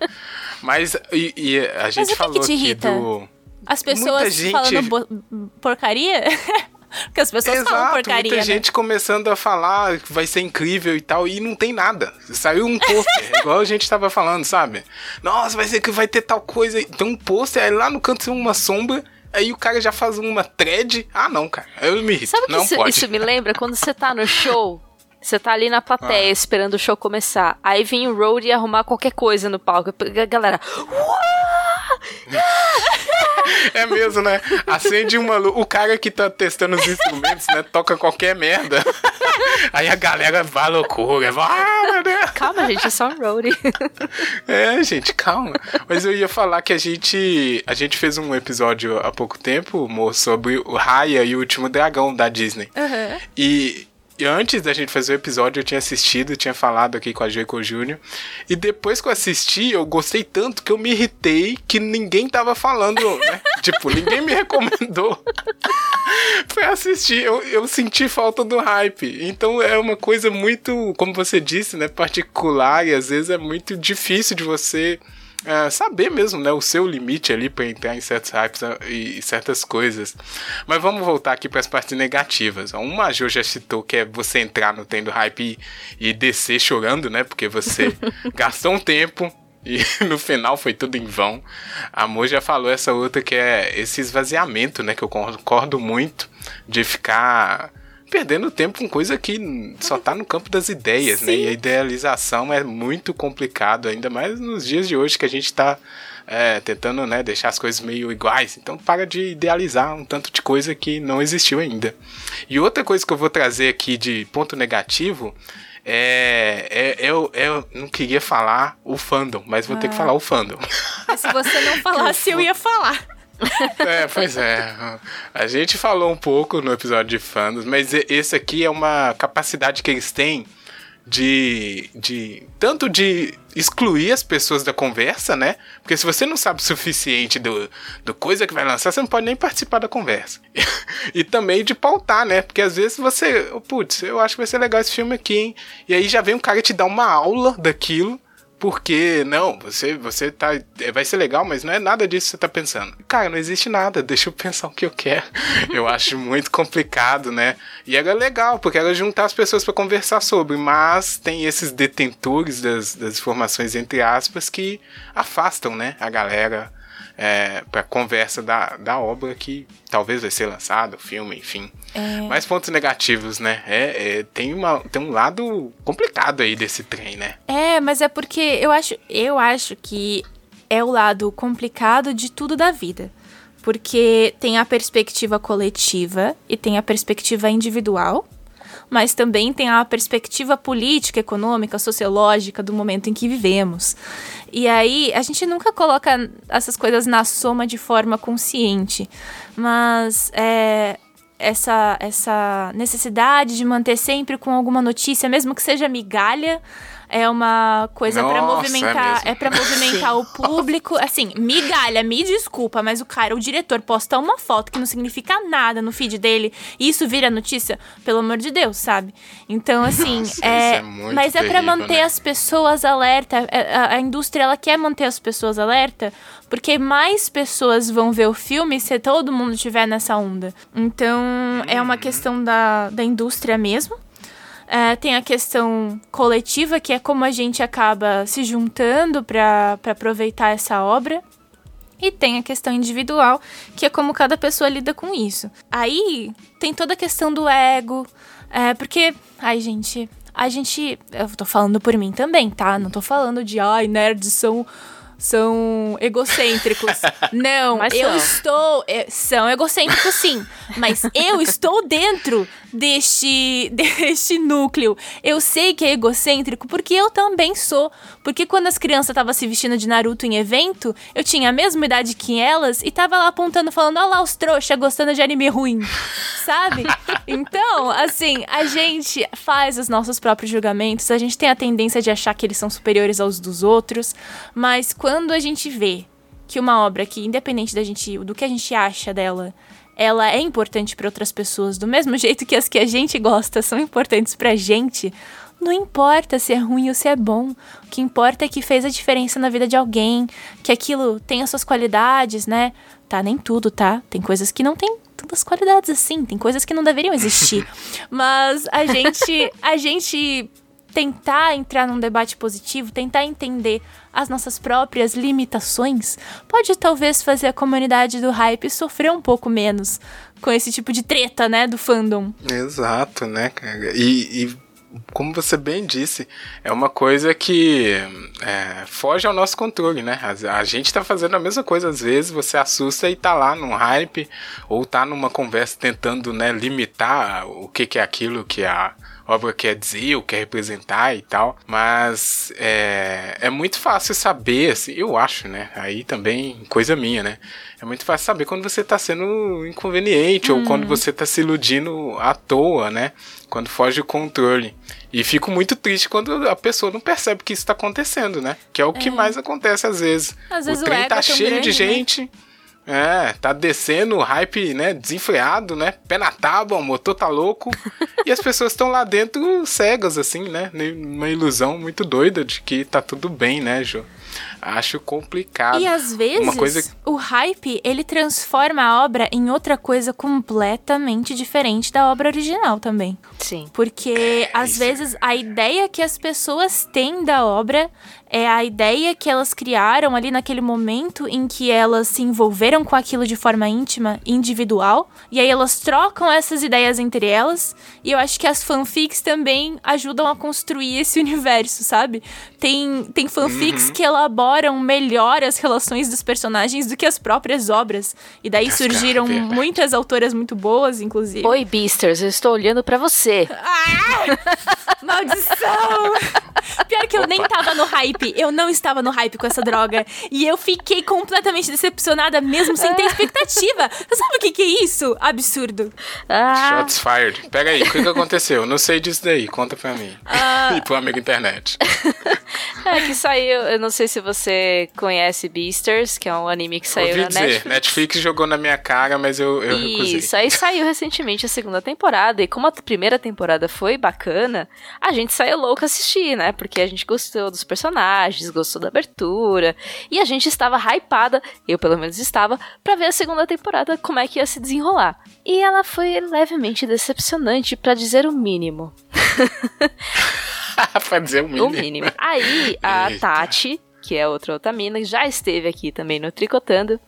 Mas e, e a gente Mas falou que aqui do. As pessoas gente... falando porcaria? <laughs> Porque as pessoas Exato, falam porcaria. Muita né? gente começando a falar que vai ser incrível e tal, e não tem nada. Saiu um pôster, <laughs> igual a gente tava falando, sabe? Nossa, vai ser que vai ter tal coisa. Tem um pôster, aí lá no canto tem uma sombra. Aí o cara já faz uma thread. Ah, não, cara. Eu me irrito. Sabe não que isso, pode. isso me lembra? Quando você tá no show, você tá ali na plateia ah. esperando o show começar. Aí vem o road e arrumar qualquer coisa no palco. A galera. <laughs> É mesmo, né? Acende uma luz. O cara que tá testando os instrumentos, né? Toca qualquer merda. <laughs> Aí a galera vai loucura. Vai, né? Calma, gente, é só um roadie. <laughs> É, gente, calma. Mas eu ia falar que a gente. A gente fez um episódio há pouco tempo, amor, sobre o Raya e o último dragão da Disney. Uhum. E e antes da gente fazer o episódio, eu tinha assistido, tinha falado aqui com a Joico Júnior. E depois que eu assisti, eu gostei tanto que eu me irritei que ninguém tava falando, né? <laughs> tipo, ninguém me recomendou <laughs> pra assistir. Eu, eu senti falta do hype. Então é uma coisa muito, como você disse, né? Particular e às vezes é muito difícil de você é, saber mesmo, né, o seu limite ali para entrar em certos hypes né, e, certas coisas. Mas vamos voltar aqui para as partes negativas. Uma Jo já citou que é você entrar no tendo hype e, e descer chorando, né, porque você <laughs> gastou um tempo e <laughs> no final foi tudo em vão. A Mo já falou essa outra que é esse esvaziamento, né, que eu concordo muito de ficar perdendo tempo com coisa que só tá no campo das ideias, Sim. né? E a idealização é muito complicado, ainda mais nos dias de hoje que a gente tá é, tentando né, deixar as coisas meio iguais. Então para de idealizar um tanto de coisa que não existiu ainda. E outra coisa que eu vou trazer aqui de ponto negativo é, é, eu, eu não queria falar o fandom, mas vou ah. ter que ah. falar o fandom. Mas se você não <laughs> falasse, eu ia falar. <laughs> É, pois é. A gente falou um pouco no episódio de fãs, mas esse aqui é uma capacidade que eles têm de, de tanto de excluir as pessoas da conversa, né? Porque se você não sabe o suficiente do, do coisa que vai lançar, você não pode nem participar da conversa. <laughs> e também de pautar, né? Porque às vezes você, putz, eu acho que vai ser legal esse filme aqui, hein? E aí já vem um cara te dar uma aula daquilo porque não, você você tá é, vai ser legal, mas não é nada disso que você tá pensando. Cara, não existe nada, <laughs> deixa eu pensar o que eu quero. eu acho muito complicado, né? E era legal, porque era juntar as pessoas para conversar sobre, mas tem esses detentores das, das informações entre aspas que afastam, né, a galera é, para conversa da, da obra que talvez vai ser lançado, filme, enfim. É... Mais pontos negativos, né? É, é, tem, uma, tem um lado complicado aí desse trem, né? É, mas é porque eu acho, eu acho que é o lado complicado de tudo da vida. Porque tem a perspectiva coletiva e tem a perspectiva individual mas também tem a perspectiva política, econômica, sociológica do momento em que vivemos. E aí, a gente nunca coloca essas coisas na soma de forma consciente, mas é, essa, essa necessidade de manter sempre com alguma notícia, mesmo que seja migalha, é uma coisa para movimentar, é, é para movimentar <laughs> o público. Assim, migalha, me desculpa, mas o cara, o diretor posta uma foto que não significa nada no feed dele e isso vira notícia, pelo amor de Deus, sabe? Então, assim, Nossa, é, é mas é para manter né? as pessoas alerta. É, a, a indústria ela quer manter as pessoas alerta, porque mais pessoas vão ver o filme se todo mundo estiver nessa onda. Então, é uma uhum. questão da, da indústria mesmo. É, tem a questão coletiva, que é como a gente acaba se juntando para aproveitar essa obra. E tem a questão individual, que é como cada pessoa lida com isso. Aí tem toda a questão do ego, é, porque, ai gente, a gente. Eu tô falando por mim também, tá? Não tô falando de, ai, nerds são são egocêntricos. <laughs> Não, mas eu são. estou. É, são egocêntricos, sim. Mas eu estou dentro deste, <laughs> deste núcleo. Eu sei que é egocêntrico porque eu também sou. Porque quando as crianças estavam se vestindo de Naruto em evento, eu tinha a mesma idade que elas e tava lá apontando, falando: olha lá os trouxa gostando de anime ruim. <laughs> Sabe? Então, assim, a gente faz os nossos próprios julgamentos, a gente tem a tendência de achar que eles são superiores aos dos outros, mas quando a gente vê que uma obra que, independente da gente, do que a gente acha dela, ela é importante para outras pessoas, do mesmo <laughs> jeito que as que a gente gosta são importantes pra gente, não importa se é ruim ou se é bom. O que importa é que fez a diferença na vida de alguém, que aquilo tem as suas qualidades, né? Tá, nem tudo, tá? Tem coisas que não tem tantas qualidades assim, tem coisas que não deveriam existir. <laughs> Mas a gente, a gente tentar entrar num debate positivo, tentar entender as nossas próprias limitações, pode talvez fazer a comunidade do hype sofrer um pouco menos com esse tipo de treta, né, do fandom. Exato, né, cara? E, e como você bem disse, é uma coisa que é, foge ao nosso controle, né? A, a, gente tá fazendo a mesma coisa às vezes, você assusta e tá lá num hype, ou tá numa conversa tentando né, limitar o que, que é aquilo que a obra quer dizer ou quer representar e tal. Mas é, é muito fácil saber, assim, eu acho, né? Aí também, coisa minha, né? É muito fácil saber quando você tá sendo inconveniente hum. ou quando você tá se iludindo à toa, né? Quando foge o controle. E fico muito triste quando a pessoa não percebe que isso está acontecendo, né? Que é o que é. mais acontece às vezes. Às vezes o trem o tá cheio grande, de né? gente. Né? É, tá descendo o hype, né, desenfreado, né, pé na tábua, o motor tá louco, e as pessoas estão lá dentro cegas, assim, né, uma ilusão muito doida de que tá tudo bem, né, Jô? Acho complicado. E às vezes, coisa... o hype, ele transforma a obra em outra coisa completamente diferente da obra original também. Sim. Porque, é, às vezes, a ideia que as pessoas têm da obra é a ideia que elas criaram ali naquele momento em que elas se envolveram com aquilo de forma íntima, individual, e aí elas trocam essas ideias entre elas, e eu acho que as fanfics também ajudam a construir esse <laughs> universo, sabe? Tem, tem fanfics uhum. que elaboram melhor as relações dos personagens do que as próprias obras, e daí surgiram muitas autoras muito boas, inclusive. Oi, Beasters, eu estou olhando para você. Ah! <laughs> Maldição! Pior que eu Opa. nem tava no hype. Eu não estava no hype com essa droga. E eu fiquei completamente decepcionada, mesmo sem ter expectativa. Você sabe o que, que é isso? Absurdo. Ah. Shots fired. Pega aí, o que, que aconteceu? Não sei disso daí. Conta pra mim. Ah. <laughs> e pro amigo internet. <laughs> É que saiu, eu não sei se você conhece Beasters, que é um anime que saiu Ouvi na dizer, Netflix. Netflix jogou na minha cara, mas eu, eu recusei. Isso, aí saiu recentemente a segunda temporada, e como a primeira temporada foi bacana, a gente saiu louco assistir, né? Porque a gente gostou dos personagens, gostou da abertura, e a gente estava hypada, eu pelo menos estava, pra ver a segunda temporada como é que ia se desenrolar. E ela foi levemente decepcionante, pra dizer o mínimo. <laughs> <laughs> pra dizer o mínimo. O mínimo. Aí, a Eita. Tati, que é outra Otamina, que já esteve aqui também no Tricotando,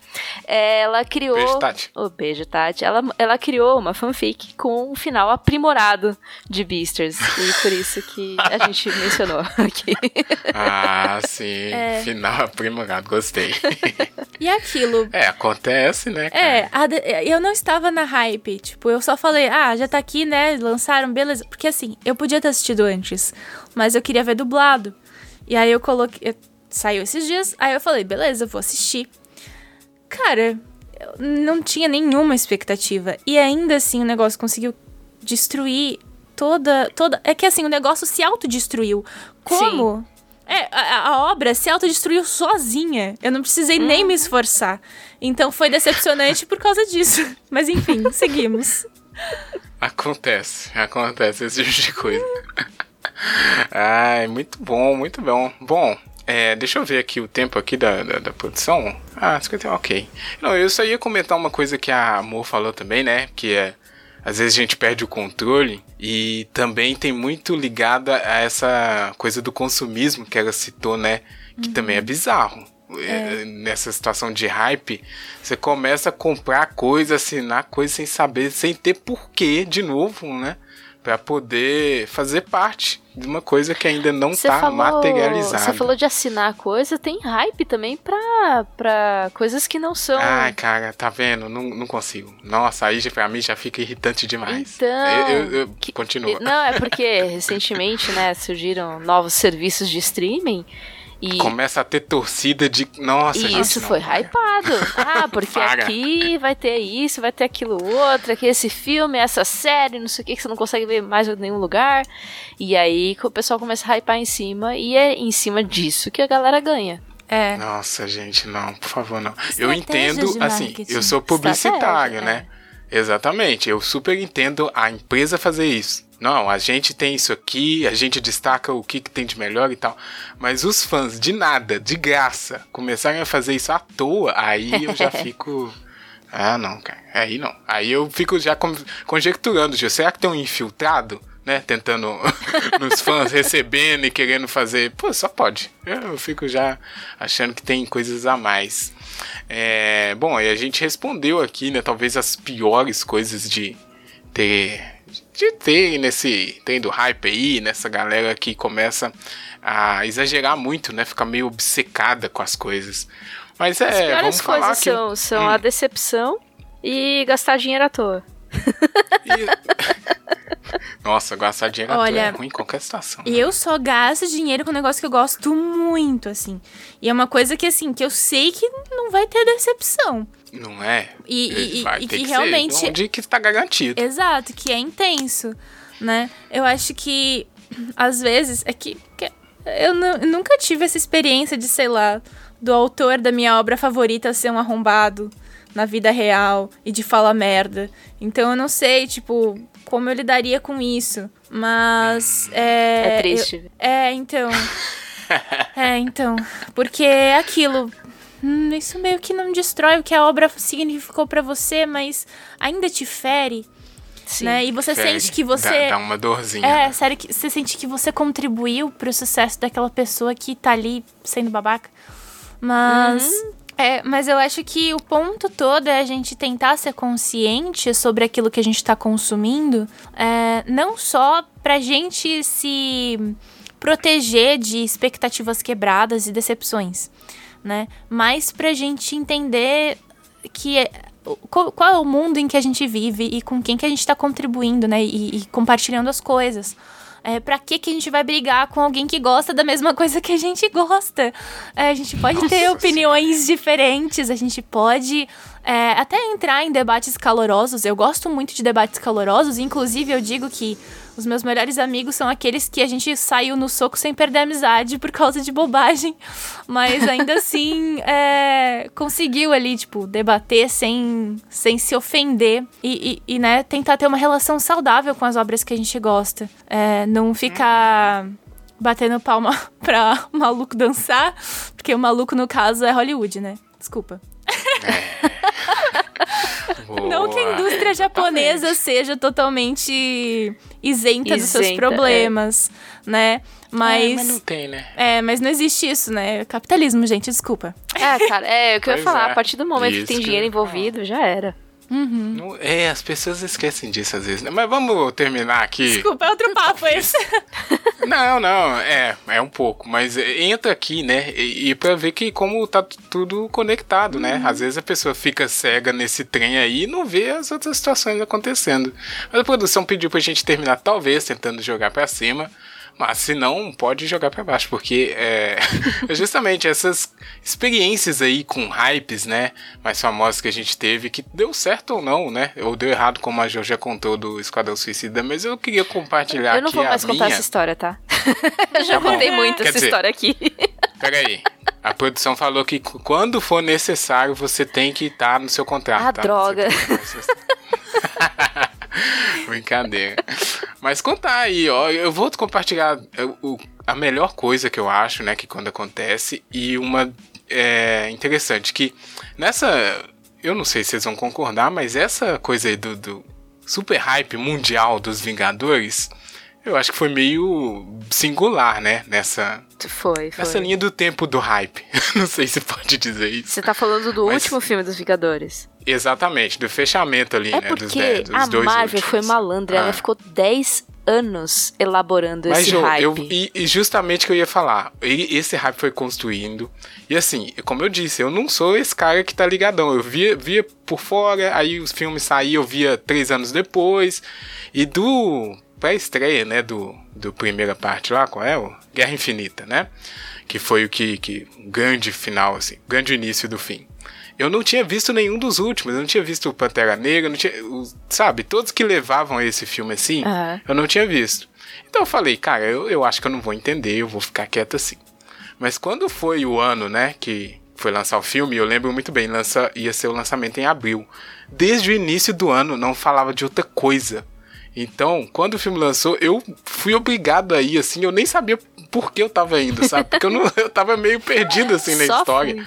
ela criou. Beijo, Tati. O beijo, Tati. Ela, ela criou uma fanfic com um final aprimorado de Beasters. E por isso que a <laughs> gente mencionou aqui. Ah, sim. <laughs> É. Final aprimorado, gostei. E aquilo. é, acontece, né? cara? É, a de- eu não estava na hype. Tipo, eu só falei, ah, já tá aqui, né? Lançaram, beleza. Porque assim, eu podia ter assistido antes, mas eu queria ver dublado. E aí eu coloquei. eu- Saiu esses dias, aí eu falei, beleza, vou assistir. Cara, eu não tinha nenhuma expectativa. E ainda assim o negócio conseguiu destruir toda. toda É que assim, o negócio se autodestruiu. Como? É, a, a obra se autodestruiu sozinha. Eu não precisei nem me esforçar. Então foi decepcionante por causa disso. <laughs> Mas enfim, seguimos. Acontece, acontece esse tipo de coisa. <laughs> Ai, muito bom, muito bom. Bom, é, deixa eu ver aqui o tempo aqui da, da, da produção. Ah, 51, ok. Não, eu só ia comentar uma coisa que a Amor falou também, né? Que é, às vezes a gente perde o controle e também tem muito ligada a essa coisa do consumismo que ela citou, né? Que também é bizarro. É, Nessa situação de hype, você começa a comprar coisa, assinar coisa sem saber, sem ter porquê de novo, né? Pra poder fazer parte de uma coisa que ainda não Você tá falou, materializada. você falou de assinar coisa, tem hype também pra, pra coisas que não são. Ai, cara, tá vendo? Não, não consigo. Nossa, aí pra mim já fica irritante demais. Então, Eu, eu, eu- que- continua. Não, é porque recentemente, né, surgiram novos serviços de streaming e Começa a ter torcida de. Nossa, E gente, isso não, foi cara. hypado. Ah, porque aqui vai ter isso, vai ter aquilo outro, aqui esse filme, essa série, não sei o que, que você não consegue ver mais em nenhum lugar. E aí o pessoal começa a hypar em cima, e é em cima disso que a galera ganha. É. Nossa, gente, não, por favor, não. Eu Estratégias entendo, assim, eu sou publicitário, Estratégia, né? Exatamente, eu super entendo a empresa fazer isso. Não, a gente tem isso aqui, a gente destaca o que, que tem de melhor e tal. Mas os fãs, de nada, de graça, começarem a fazer isso à toa, aí eu já <laughs> fico. Ah, não, cara. Aí não. Aí eu fico já con- conjecturando, Gil. Será que tem um infiltrado, né? Tentando <laughs> nos fãs, recebendo e querendo fazer. Pô, só pode. Eu fico já achando que tem coisas a mais. É, bom, aí a gente respondeu aqui, né? Talvez as piores coisas de ter. De ter nesse. Tendo hype aí, nessa galera que começa a exagerar muito, né? Ficar meio obcecada com as coisas. Mas é, As piores vamos falar coisas que... são, são Hum. a decepção e gastar dinheiro à toa. <laughs> Nossa, gastar dinheiro à toa Olha, é ruim em qualquer situação. E eu só gasto dinheiro com um negócio que eu gosto muito, assim. E é uma coisa que, assim, que eu sei que não vai ter decepção. Não é? E- e- e que ser realmente- onde que está garantido. Exato, que é intenso, né? Eu acho que, às vezes, é que, que eu, eu nunca tive essa experiência de, sei lá, do autor da minha obra favorita ser um arrombado na vida real e de falar merda. Então eu não sei, tipo, como eu lidaria com isso. Mas. É, É, triste. eu- é, então. <laughs> é, então. Porque é aquilo. Hum, isso meio que não destrói o que a obra significou pra você, mas ainda te fere, Sim. né? E você Fere. sente que você. Dá, dá uma dorzinha. É, sério, que você sente que você contribuiu pro sucesso daquela pessoa que tá ali sendo babaca. Mas. É, mas eu acho que o ponto todo é a gente tentar ser consciente sobre aquilo que a gente tá consumindo, é, não só pra gente se proteger de expectativas quebradas e decepções, né? Mas pra gente entender que é- qual, qual é o mundo em que a gente vive e com quem que a gente tá contribuindo, né? E, e compartilhando as coisas. É, pra que, que a gente vai brigar com alguém que gosta da mesma <laughs> coisa que a gente gosta? É, a gente pode ter opiniões diferentes, a gente pode é, até entrar em debates calorosos. Eu gosto muito de debates calorosos, inclusive eu digo que Os meus melhores amigos são aqueles que a gente saiu no soco sem perder a amizade por causa de bobagem. Mas ainda assim, <laughs> é, conseguiu ali, tipo, debater sem, sem se ofender e, e, e, né, tentar ter uma relação saudável com as obras que a gente gosta. É, não ficar batendo palma <laughs> pra maluco dançar, porque o maluco, no caso, é Hollywood, né? Desculpa. Não que a indústria japonesa seja totalmente isenta, isenta dos seus problemas, é. né? Mas, é, mas não tem, né? É, mas não existe isso, né? Capitalismo, gente, desculpa. É, cara, é o que eu ia falar. É. A partir do momento isso que tem dinheiro envolvido, já era. Uhum. É, as pessoas esquecem disso às vezes, né? Mas vamos terminar aqui. Desculpa, é outro papo esse. <laughs> Não, não, é, é um pouco, mas entra aqui, né? E, e pra ver que como tá tudo conectado, né? Às vezes a pessoa fica cega nesse trem aí e não vê as outras situações acontecendo. Mas a produção pediu pra gente terminar, talvez, tentando jogar para cima. Mas se não, pode jogar para baixo, porque é, <laughs> justamente essas experiências aí com hypes, né, mais famosas que a gente teve, que deu certo ou não, né, ou deu errado, como a Jo já contou do Esquadrão Suicida, mas eu queria compartilhar aqui Eu não vou mais contar minha... essa história, tá? <laughs> eu já tá contei muito Quer essa dizer, história aqui. Peraí. A produção falou que quando for necessário você tem que estar no seu contrato. Ah, tá? droga. <laughs> <laughs> Brincadeira. Mas contar aí, ó. Eu vou compartilhar o, a melhor coisa que eu acho, né? Que quando acontece. E uma é, interessante que nessa. Eu não sei se vocês vão concordar, mas essa coisa aí do, do super hype mundial dos Vingadores. Eu acho que foi meio singular, né? Nessa. Foi, foi. Nessa linha do tempo do hype. <laughs> não sei se pode dizer isso. Você tá falando do mas... último filme dos Vingadores. Exatamente, do fechamento ali, é né? Porque dos, dez, dos a dois Marvel últimos. foi malandra, ah. ela ficou 10 anos elaborando Mas, esse Jo, hype. Eu, e, e, justamente que eu ia falar, esse hype foi construindo. E assim, como eu disse, eu não sou esse cara que tá ligadão. Eu via, via por fora, aí os filmes saíam, eu via três anos depois. E do pré-estreia, né, do, do primeira parte lá, qual é? O Guerra Infinita, né? Que foi o que, que grande final, assim, grande início do fim. Eu não tinha visto nenhum dos últimos, eu não tinha visto o Pantera Negra, não tinha, sabe, todos que levavam esse filme assim, uhum. eu não tinha visto. Então eu falei, cara, eu, eu acho que eu não vou entender, eu vou ficar quieto assim. Mas quando foi o ano, né, que foi lançar o filme, eu lembro muito bem, lança, ia ser o lançamento em abril. Desde o início do ano não falava de outra coisa. Então, quando o filme lançou, eu fui obrigado a ir, assim, eu nem sabia por que eu tava indo, sabe? Porque eu, não, <laughs> eu tava meio perdido, assim, na Só história. Fui.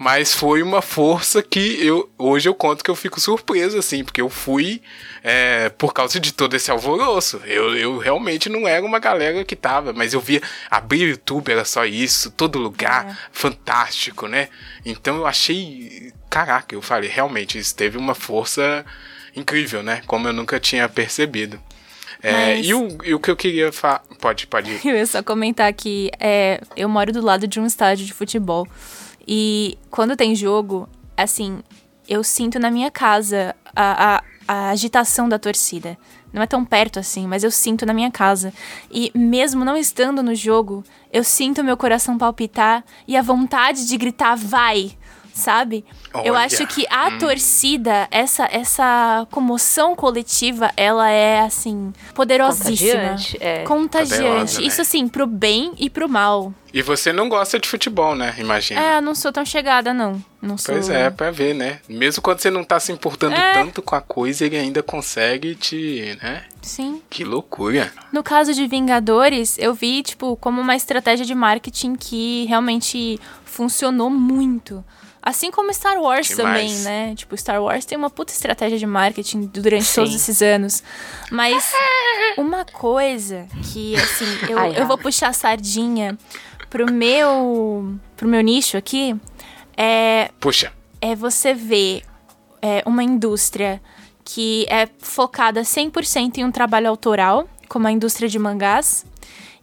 Mas foi uma força que eu hoje eu conto que eu fico surpreso, assim, porque eu fui é, por causa de todo esse alvoroço. Eu, eu realmente não era uma galera que tava, mas eu via abrir o YouTube, era só isso, todo lugar, É. fantástico, né? Então eu achei. Caraca, eu falei, realmente, isso teve uma força incrível, né? Como eu nunca tinha percebido. É, Mas- e, o, e o que eu queria falar. Pode, pode ir. <laughs> Eu ia só comentar que é, eu moro do lado de um estádio de futebol. E quando tem jogo, assim, eu sinto na minha casa a, a, a agitação da torcida. Não é tão perto assim, mas eu sinto na minha casa. E mesmo não estando no jogo, eu sinto meu coração palpitar e a vontade de gritar vai, sabe? Eu Olha, acho que a torcida, essa essa comoção coletiva, ela é assim poderosíssima. Contagiante, é. Contagiante. Poderosa, né? Isso assim, pro bem e pro mal. E você não gosta de futebol, né? Imagina. É, eu não sou tão chegada, não. Não sou. Pois é, pra ver, né? Mesmo quando você não tá se importando É. tanto com a coisa, ele ainda consegue te, né? Sim. Que loucura. No caso de Vingadores, eu vi, tipo, como uma estratégia de marketing que realmente funcionou muito. Assim como Star Wars Demais. também, né? Tipo, Star Wars tem uma puta estratégia de marketing durante Sim. todos esses anos. Mas <laughs> uma coisa que, assim, eu, Ai, eu vou puxar a sardinha pro meu, pro meu nicho aqui, é Puxa, é você ver é, uma indústria que é focada 100% em um trabalho autoral, como a indústria de mangás,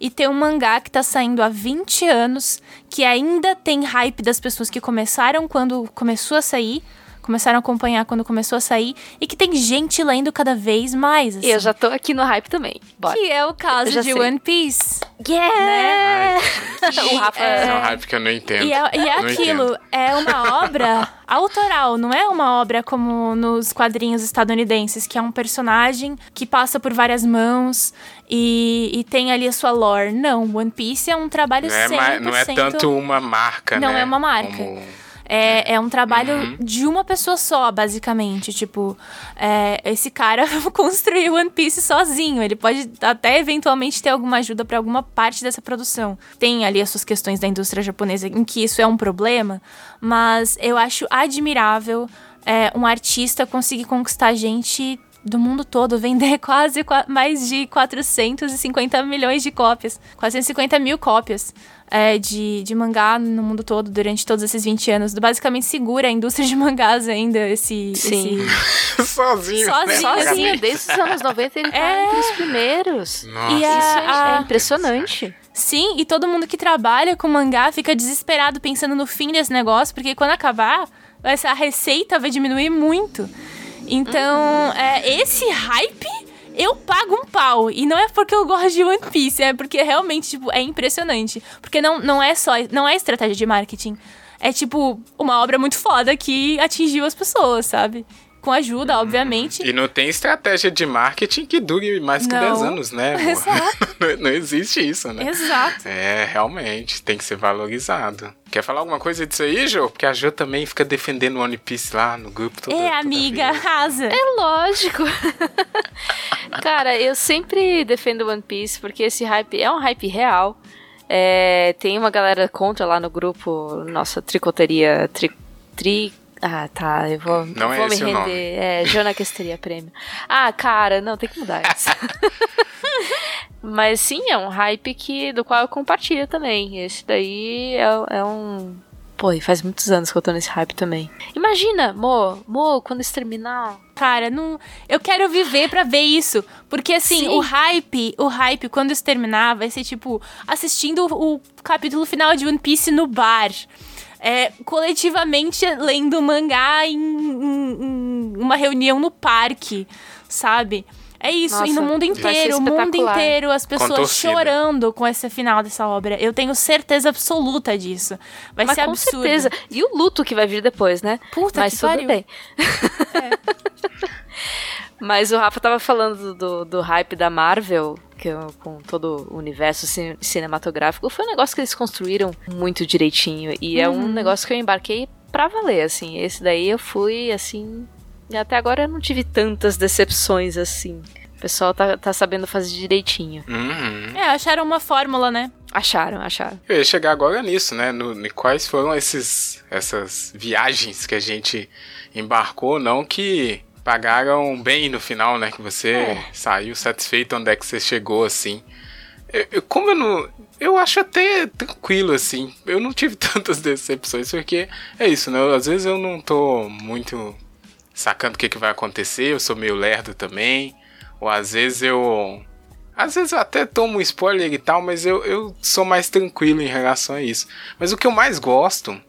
e ter um mangá que tá saindo há 20 anos, que ainda tem hype das pessoas que começaram quando começou a sair, começaram a acompanhar quando começou a sair, e que tem gente lendo cada vez mais. assim. E eu já tô aqui no hype também. Bora. Que é o caso de sei. One Piece. Yeah! <laughs> o Rafa é... é um hype que eu não entendo. E é, e é aquilo, entendo. é uma obra <laughs> autoral, não é uma obra como nos quadrinhos estadunidenses, que é um personagem que passa por várias mãos e, e tem ali a sua lore. Não, One Piece é um trabalho não é, 100%... Não é tanto uma marca, não né? Não é uma marca. Como é, é um trabalho uhum. de uma pessoa só, basicamente. Tipo, é, esse cara <laughs> construiu One Piece sozinho. Ele pode até eventualmente ter alguma ajuda para alguma parte dessa produção. Tem ali as suas questões da indústria japonesa em que isso é um problema, mas eu acho admirável é, um artista conseguir conquistar gente do mundo todo, vender <laughs> quase mais de 450 milhões de cópias, 450 mil cópias é, de, de mangá no mundo todo durante todos esses 20 anos. Basicamente segura a indústria de <laughs> mangás ainda, esse. Sim. Esse... Sozinho. <laughs> Sozinho, né? Sozinho. Desde os anos 90 ele tá é... entre os primeiros. Nossa. E a, Isso é, é impressionante. Sim, e todo mundo que trabalha com mangá fica desesperado pensando no fim desse negócio, porque quando acabar, a receita vai diminuir muito. Então, uhum. é, esse hype eu pago um pau. E não é porque eu gosto de One Piece, é porque realmente, tipo, é impressionante. Porque não, não é só. Não é estratégia de marketing. É, tipo, uma obra muito foda que atingiu as pessoas, sabe? Com ajuda, obviamente. E não tem estratégia de marketing que dure mais que não. 10 anos, né? Exato. <laughs> não existe isso, né? Exato. É, realmente, tem que ser valorizado. Quer falar alguma coisa disso aí, Jo? Porque a Jo também fica defendendo One Piece lá no grupo. Toda, é, amiga, arrasa. É lógico. <laughs> Cara, eu sempre defendo One Piece porque esse hype é um hype real. É, tem uma galera contra lá no grupo, nossa tricoteria, tri, tri ah, tá. Eu vou, não vou é me render. É, Jona Questeria Prêmio. Ah, cara, não, tem que mudar isso. <laughs> Mas sim, é um hype que, do qual eu compartilho também. Esse daí é, é um. Pô, e faz muitos anos que eu tô nesse hype também. Imagina, Mo, Mo, quando isso terminar. Cara, não. Eu quero viver para ver isso. Porque assim, Sim. o hype, o hype, quando isso terminar, vai ser tipo, assistindo o capítulo final de One Piece no bar é, coletivamente lendo mangá em, em, em, uma reunião no parque, sabe? É isso, Nossa, e no mundo inteiro, o mundo inteiro, as pessoas chorando com esse final dessa obra. Eu tenho certeza absoluta disso. Vai Mas ser com absurdo. certeza. E o luto que vai vir depois, né? Puta Mas que tudo pariu. bem. É. <laughs> Mas o Rafa tava falando do, do hype da Marvel, que eu, com todo o universo cin cinematográfico, foi um negócio que eles construíram muito direitinho. E uhum. é um uhum. negócio que eu embarquei pra valer, assim. Esse daí eu fui, assim. E até agora eu não tive tantas decepções assim. O pessoal tá, tá sabendo fazer direitinho. Uhum. É, acharam uma fórmula, né? Acharam, acharam. Eu ia chegar agora nisso, né? No, no, quais foram esses, essas viagens que a gente embarcou, não que pagaram bem no final, né? Que você é. saiu satisfeito onde é que você chegou, assim. Eu, eu, como eu não. Eu acho até tranquilo, assim. Eu não tive <laughs> tantas decepções, porque é isso, né? Às vezes eu não tô muito sacando o que, que vai acontecer, eu sou meio lerdo também. Ou às vezes eu. Às vezes eu até tomo um spoiler e tal, mas eu, eu sou mais tranquilo em relação a isso. Mas o que eu mais gosto,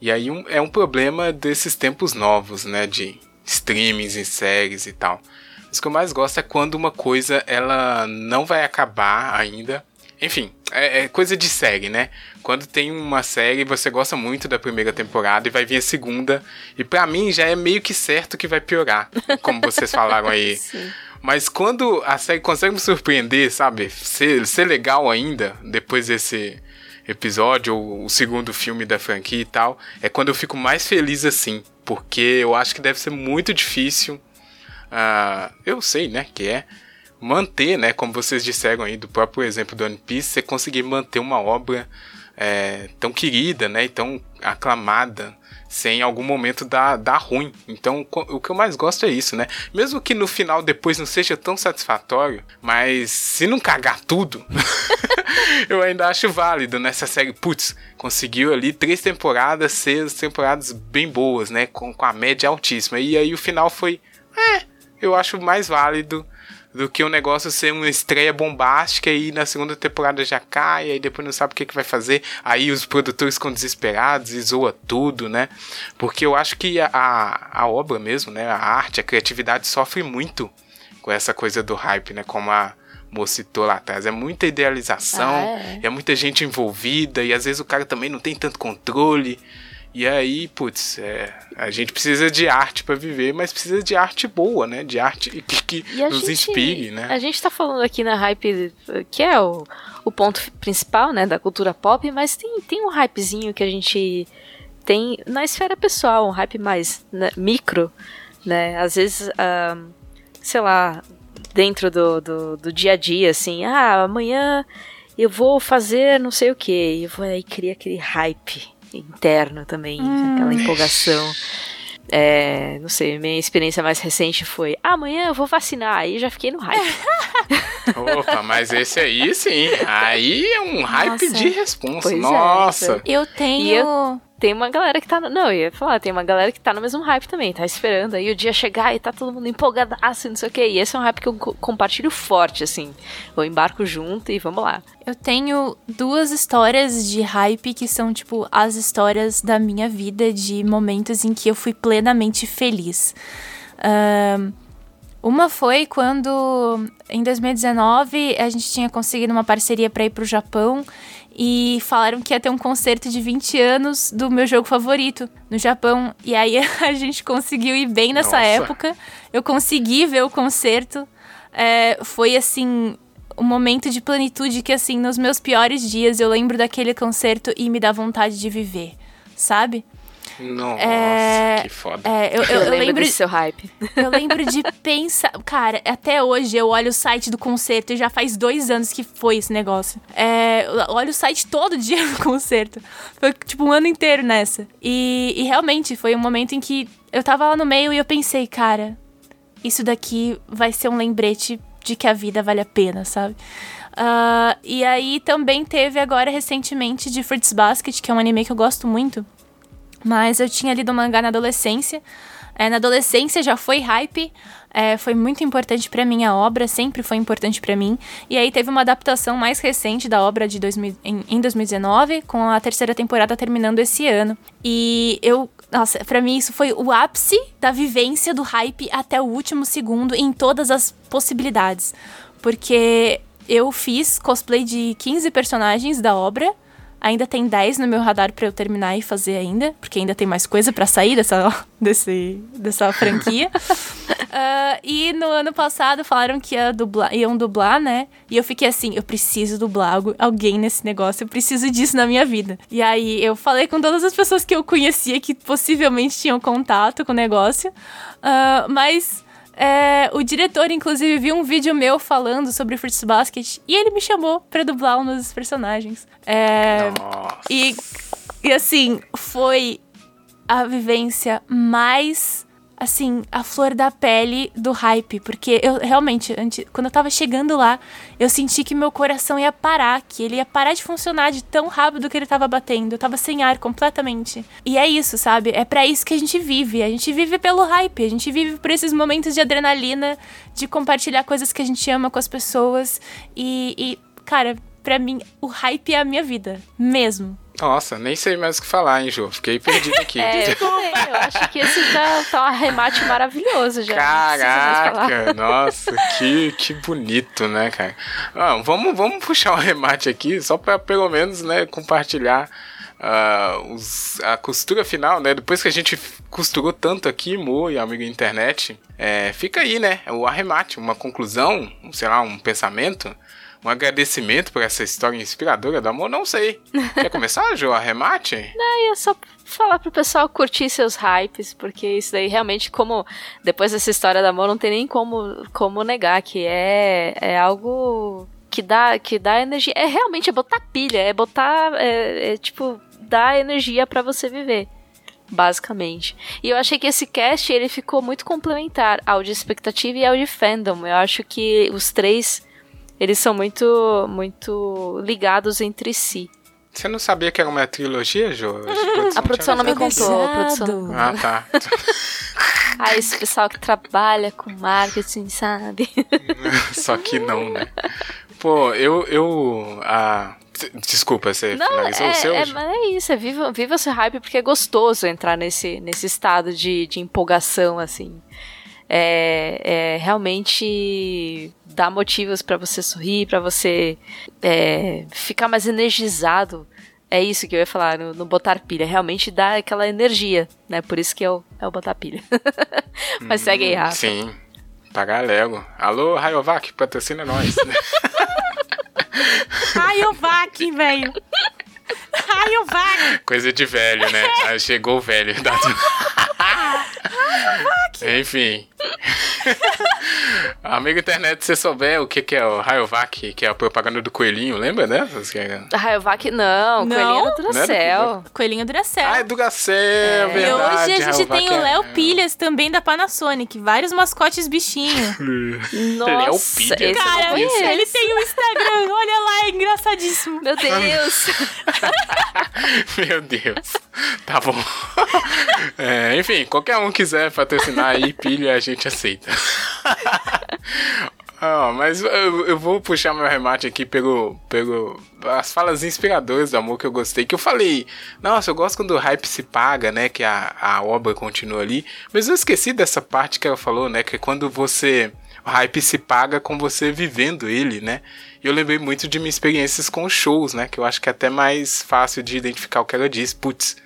e aí um, é um problema desses tempos novos, né? De streamings e séries e tal. Mas o que eu mais gosto é quando uma coisa ela não vai acabar ainda. Enfim, é, é, coisa de série, né? Quando tem uma série, você gosta muito da primeira temporada e vai vir a segunda. E para mim já é meio que certo que vai piorar, como vocês falaram aí. <laughs> Sim. Mas quando a série consegue me surpreender, sabe? Ser, ser legal ainda, depois desse episódio, ou o segundo filme da franquia e tal, é quando eu fico mais feliz assim porque eu acho que deve ser muito difícil. Uh, eu sei, né, que é manter, né, como vocês disseram aí do próprio exemplo do One Piece, você conseguir manter uma obra é, tão querida, né, e tão aclamada sem em algum momento dar, dar ruim. Então, o que eu mais gosto é isso, né? Mesmo que no final depois não seja tão satisfatório, mas se não cagar tudo, <laughs> eu ainda acho válido nessa série. Putz, conseguiu ali três temporadas, seis temporadas bem boas, né? Com, com a média altíssima. E aí o final foi. É, eu acho mais válido do que o um negócio ser uma estreia bombástica e na segunda temporada já cai, aí depois não sabe o que, que vai fazer, aí os produtores ficam desesperados e zoa tudo, né? Porque eu acho que a, a obra mesmo, né? A arte, a criatividade sofre muito com essa coisa do hype, né? Como a Mo citou lá atrás. É muita idealização, Ah, é. é muita gente envolvida, e às vezes o cara também não tem tanto controle. E aí, putz, é, a gente precisa de arte pra viver, mas precisa de arte boa, né? De arte que, que nos gente, inspire, né? A gente tá falando aqui na hype, que é o, o ponto principal, né, da cultura pop, mas tem, tem um hypezinho que a gente tem na esfera pessoal, um hype mais né, micro, né? Às vezes, ah, sei lá, dentro do, do, do dia a dia, assim, ah, amanhã eu vou fazer não sei o que, e vou aí criar aquele hype interno também, aquela empolgação. É, não sei, minha experiência mais recente foi "Ah, amanhã eu vou vacinar, aí já fiquei no hype. <laughs> Opa, mas esse aí sim. Aí é um hype Nossa. de responsa. Pois é, Nossa. Eu tenho. E eu- Tem uma galera que tá. no- Não, eu ia falar, tem uma galera que tá no mesmo hype também, tá esperando aí o dia chegar e tá todo mundo empolgadaço, não sei o que. E esse é um hype que eu co- compartilho forte, assim. Eu embarco junto e vamos lá. Eu tenho duas histórias de hype que são, tipo, as histórias da minha vida, de momentos em que eu fui plenamente feliz. Ahn, uma foi quando, em 2019, a gente tinha conseguido uma parceria para ir pro Japão e falaram que ia ter um concerto de 20 anos do meu jogo favorito no Japão. E aí <laughs> a gente conseguiu ir bem nessa Nossa. época. Eu consegui ver o concerto. É, foi assim. Um momento de plenitude que, assim, nos meus piores dias eu lembro daquele concerto e me dá vontade de viver, sabe? Nossa, É, que foda. É, eu, eu- Eu, <laughs> lembro desse seu hype. eu lembro de pensar. Cara, até hoje eu olho o site do concerto e já faz dois anos que foi esse negócio. É, eu olho o site todo dia <laughs> do concerto. Foi tipo um ano inteiro nessa. E, e realmente foi um momento em que eu tava lá no meio e eu pensei, cara, isso daqui vai ser um lembrete de que a vida vale a pena, sabe? Ah, e aí também teve agora recentemente de Fruits Basket, que é um anime que eu gosto muito. Mas eu tinha lido o mangá na adolescência. É, na adolescência já foi hype, é, foi muito importante pra mim a obra, sempre foi importante pra mim. E aí teve uma adaptação mais recente da obra de 2000, em, em 2019, com a terceira temporada terminando esse ano. E eu, nossa, pra mim isso foi o ápice da vivência do hype até o último segundo em todas as possibilidades. Porque eu fiz cosplay de 15 personagens da obra. Ainda tem 10 no meu radar pra eu terminar e fazer ainda, porque ainda tem mais coisa pra sair dessa, <laughs> desse, dessa franquia. <laughs> Ah, e no ano passado falaram que ia dublar, iam dublar, né? E eu fiquei assim, eu preciso dublar alguém nesse negócio, eu preciso disso na minha vida. E aí eu falei com todas as pessoas que eu conhecia que possivelmente tinham contato com o negócio. Ah, mas é, o diretor, inclusive, viu um vídeo meu falando sobre Fruits Basket e ele me chamou pra dublar um dos personagens. É, Nossa. e, e assim, foi a vivência mais, assim, a flor da pele do hype. Porque eu realmente, antes, quando eu tava chegando lá, eu senti que meu coração ia parar, que ele ia parar de funcionar de tão rápido que ele tava batendo. Eu tava sem ar completamente. E é isso, sabe? É pra isso que a gente vive. A gente vive pelo hype, a gente vive por esses momentos de adrenalina, de compartilhar coisas que a gente ama com as pessoas. E, e cara, pra mim, o hype é a minha vida. Mesmo. Nossa, nem sei mais o que falar, hein, Jô? Fiquei perdido <laughs> aqui. É, eu também. Eu acho que esse tá, tá um arremate maravilhoso já. falar. Caraca, <laughs> nossa, que, que bonito, né, cara? Ah, vamos, vamos puxar um remate aqui, só pra pelo menos, né, compartilhar ah, os- a costura final, né? Depois que a gente costurou tanto aqui, Mo e amigo internet, é, fica aí, né? O arremate, uma conclusão, sei lá, um pensamento, um agradecimento por essa história inspiradora do amor, não sei. <laughs> Quer começar, Jô, arremate? Aí é só falar pro pessoal curtir seus hypes, porque isso daí realmente, como depois dessa história da amor, não tem nem como, como negar que é, é algo que dá, que dá energia. É realmente é botar pilha, é botar, é, é, tipo, dar energia pra você viver. Basicamente. E eu achei que esse cast ele ficou muito complementar ao de expectativa e ao de fandom. Eu acho que os três eles são muito muito ligados entre si. Você não sabia que era uma trilogia, Jô? A produção não me contou. A produção não Ah, tá. <laughs> Ah, esse pessoal que trabalha com marketing, sabe? <laughs> Só que não, né? Pô, eu. eu ah, desculpa, você Não, finalizou é, o seu? é, mas é isso, é viva, viva esse hype porque é gostoso entrar nesse, nesse estado de, de empolgação, assim. É, é realmente dá motivos para você sorrir, para você é, ficar mais energizado. É isso que eu ia falar no, no, botar pilha. Realmente dá aquela energia, né? Por isso que é o, é o botar pilha. <laughs> Mas hum, segue aí, Rafa. Sim. Pagar Lego. Alô, Rayovac, patrocina nós. <laughs> <laughs> Rayovac, velho. Rayovac. Coisa de velho, né? Aí chegou o velho. Enfim. <laughs> Amigo internet, se você souber o que, que é o Rayovac, que é a propaganda do coelhinho, lembra dessas? Né? Rayovac, não, não. Coelhinho do Duracell. Coelhinho Duracell. Ah, é Duracell, é. verdade. E hoje a gente tem o Léo é... Pilhas também da Panasonic, vários mascotes bichinhos. <laughs> Nossa, Léo Pilhas. Cara, ele tem um Instagram, olha lá, é engraçadíssimo. Meu Deus. <laughs> Meu Deus. Tá bom. É, enfim, qualquer um quiser patrocinar aí, <laughs> pilha, a gente aceita. Oh, <laughs> mas eu, eu, vou puxar meu remate aqui pelo, pelo as falas inspiradoras do amor que eu gostei. Que eu falei, nossa, eu gosto quando o hype se paga, né? Que a, a obra continua ali. Mas eu esqueci dessa parte que ela falou, né? Que é quando você. O hype se paga com você vivendo ele, né? E eu lembrei muito de minhas experiências com shows, né? Que eu acho que é até mais fácil de identificar o que ela diz. Putz,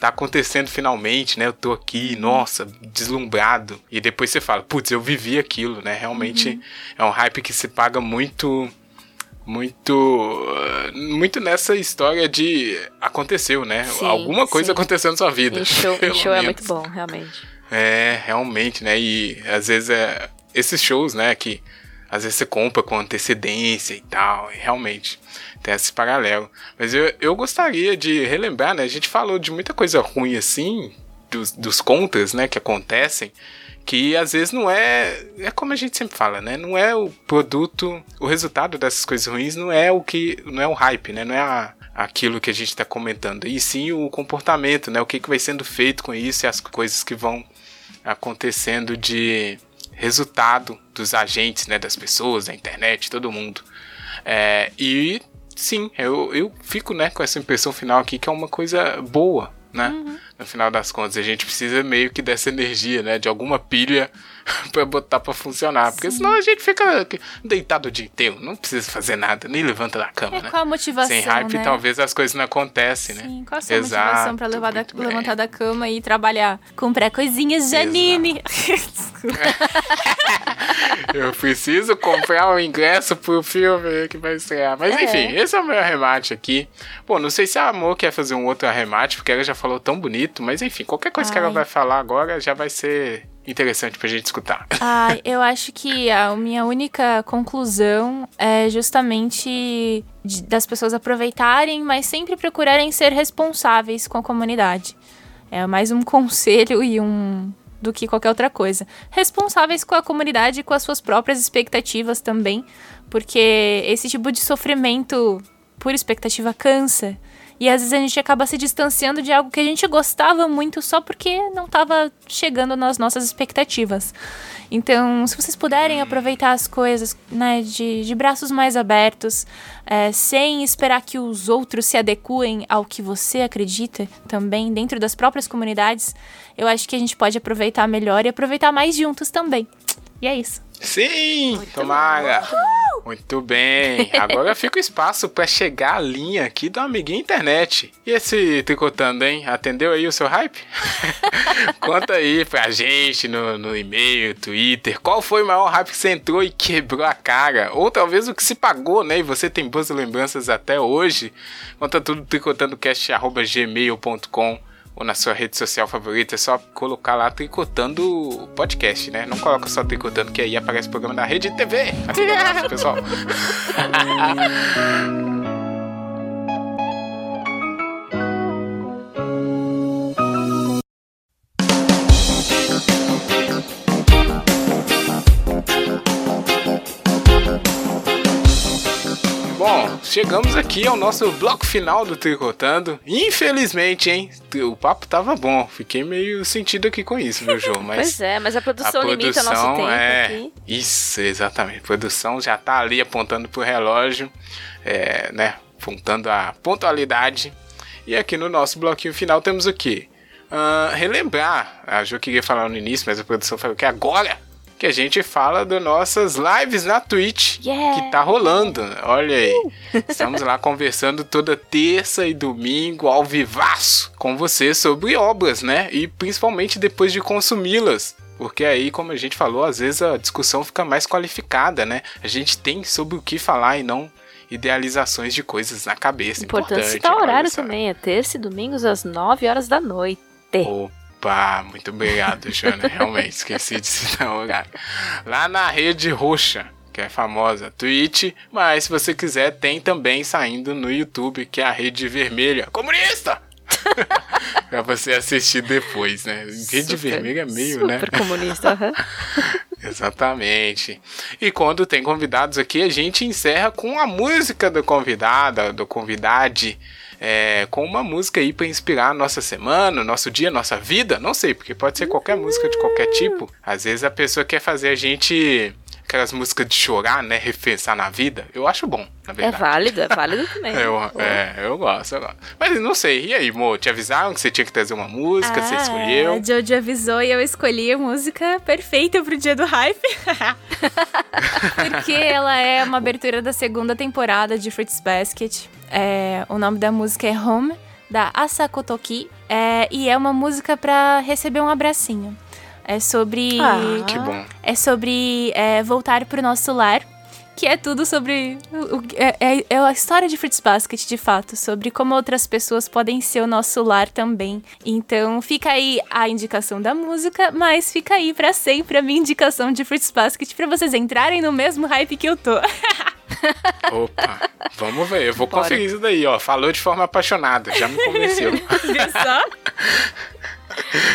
tá acontecendo finalmente, né? Eu tô aqui, nossa, deslumbrado. E depois você fala, putz, eu vivi aquilo, né? Realmente uhum. é um hype que se paga muito muito muito nessa história de aconteceu, né? Sim, Alguma coisa sim. aconteceu na sua vida. E show, <laughs> e show é muito bom, realmente. É, realmente, né? E às vezes é esses shows, né, que às vezes você compra com antecedência e tal, e realmente tem esse paralelo. Mas eu, eu gostaria de relembrar, né? A gente falou de muita coisa ruim assim, dos, dos contras, né, que acontecem, que às vezes não é. É como a gente sempre fala, né? Não é o produto, o resultado dessas coisas ruins não é o que. não é o hype, né? Não é a, aquilo que a gente está comentando, e sim o comportamento, né? O que, que vai sendo feito com isso e as coisas que vão acontecendo de resultado dos agentes, né? Das pessoas, da internet, todo mundo. É, e sim, eu, eu fico né, com essa impressão final aqui que é uma coisa boa, né? Uhum. No final das contas, a gente precisa meio que dessa energia, né? De alguma pilha <laughs> para botar para funcionar. Porque Sim. senão a gente fica deitado o dia inteiro, não precisa fazer nada, nem levanta da cama, é, né? Qual a motivação? Sem hype, né? talvez as coisas não acontecem, né? Sim, qual a sua Exato, motivação para levantar da cama e trabalhar? Comprar coisinhas Janine. <laughs> Eu preciso comprar o um ingresso pro filme que vai estrear. Mas é. enfim, esse é o meu arremate aqui. Pô, não sei se a Amor quer fazer um outro arremate, porque ela já falou tão bonito, mas enfim, qualquer coisa Ai. que ela vai falar agora já vai ser interessante pra gente escutar. <laughs> Ah, eu acho que a minha única conclusão é justamente das pessoas aproveitarem, mas sempre procurarem ser responsáveis com a comunidade. É mais um <laughs> conselho e um do que qualquer outra coisa. Responsáveis com a comunidade e com as suas próprias expectativas também, porque esse tipo de sofrimento por expectativa cansa. E às vezes a gente acaba se distanciando de algo que a gente gostava muito só porque não estava chegando nas nossas expectativas. Então, se vocês puderem aproveitar as coisas né, de, de braços mais abertos, é, sem esperar que os outros se adequem ao que você acredita também, dentro das próprias comunidades, eu acho que a gente pode aproveitar melhor e aproveitar mais juntos também. E é isso. Sim, Muito tomara. Bom. Muito bem. Agora fica o espaço para chegar a linha aqui do amiguinho internet. E esse tricotando, hein? Atendeu aí o seu hype? <laughs> Conta aí pra gente no, no e-mail, Twitter, qual foi o maior hype que você entrou e quebrou a cara? Ou talvez o que se pagou, né? E você tem boas lembranças até hoje. Conta tudo tricotandocast.gmail.com ou na sua rede social favorita, é só colocar lá Tricotando Podcast, né? Não coloca só Tricotando, que aí aparece o programa da Rede TV. Até pessoal. <laughs> Bom, chegamos aqui ao nosso bloco final do Tricotando. Infelizmente, hein? O papo tava bom. Fiquei meio sentido aqui com isso, meu João. <laughs> Mas pois é, mas a produção, a produção limita nosso tempo é... aqui. Isso, exatamente. A produção já tá ali apontando pro relógio, é, né? Apontando a pontualidade. E aqui no nosso bloquinho final temos o quê? Uh, relembrar. A Jo queria falar no início, mas a produção falou que agora que a gente fala das nossas lives na Twitch, Yeah. que tá rolando. Olha aí. Estamos lá conversando toda terça e domingo ao vivaço com você sobre obras, né? E principalmente depois de consumi-las. Porque aí, como a gente falou, às vezes a discussão fica mais qualificada, né? A gente tem sobre o que falar e não idealizações de coisas na cabeça. Importante Importante citar o horário também. É terça e domingos às 9 horas da noite. Opa, muito obrigado, Jana. <laughs> Realmente, esqueci de citar o horário. Lá na rede roxa, que é famosa, Twitch, mas se você quiser, tem também saindo no YouTube, que é a rede vermelha. Comunista! <laughs> pra você assistir depois, né? Rede Super- vermelha é meio, super né? comunista. aham. <laughs> Exatamente. E quando tem convidados aqui, a gente encerra com a música do convidado, do convidade, é, com uma música aí para inspirar a nossa semana, nosso dia, nossa vida. Não sei, porque pode ser qualquer música de qualquer tipo. Às vezes a pessoa quer fazer a gente aquelas músicas de chorar, né? Repensar na vida. Eu acho bom, na É verdade. válido, é <laughs> válido também. Eu, é, eu gosto, eu gosto. Mas não sei, e aí, Mo? Te avisaram que você tinha que trazer uma música, você Ah, escolheu? A Jojo avisou e eu escolhi a música perfeita pro dia do hype. <laughs> Porque ela é uma abertura da segunda temporada de Fruits Basket. É, o nome da música é Home, da Asako Toki. É, e é uma música pra receber um abracinho. É sobre. Ah. Que bom. É sobre é, voltar pro nosso lar. Que é tudo sobre. o- é, é- é a história de Fruits Basket, de fato. Sobre como outras pessoas podem ser o nosso lar também. Então fica aí a indicação da música, mas fica aí pra sempre a minha indicação de Fruits Basket pra vocês entrarem no mesmo hype que eu tô. <laughs> Opa, vamos ver. Eu vou Bora. conferir isso daí, ó. Falou de forma apaixonada, já me convenceu. <laughs> Viu só?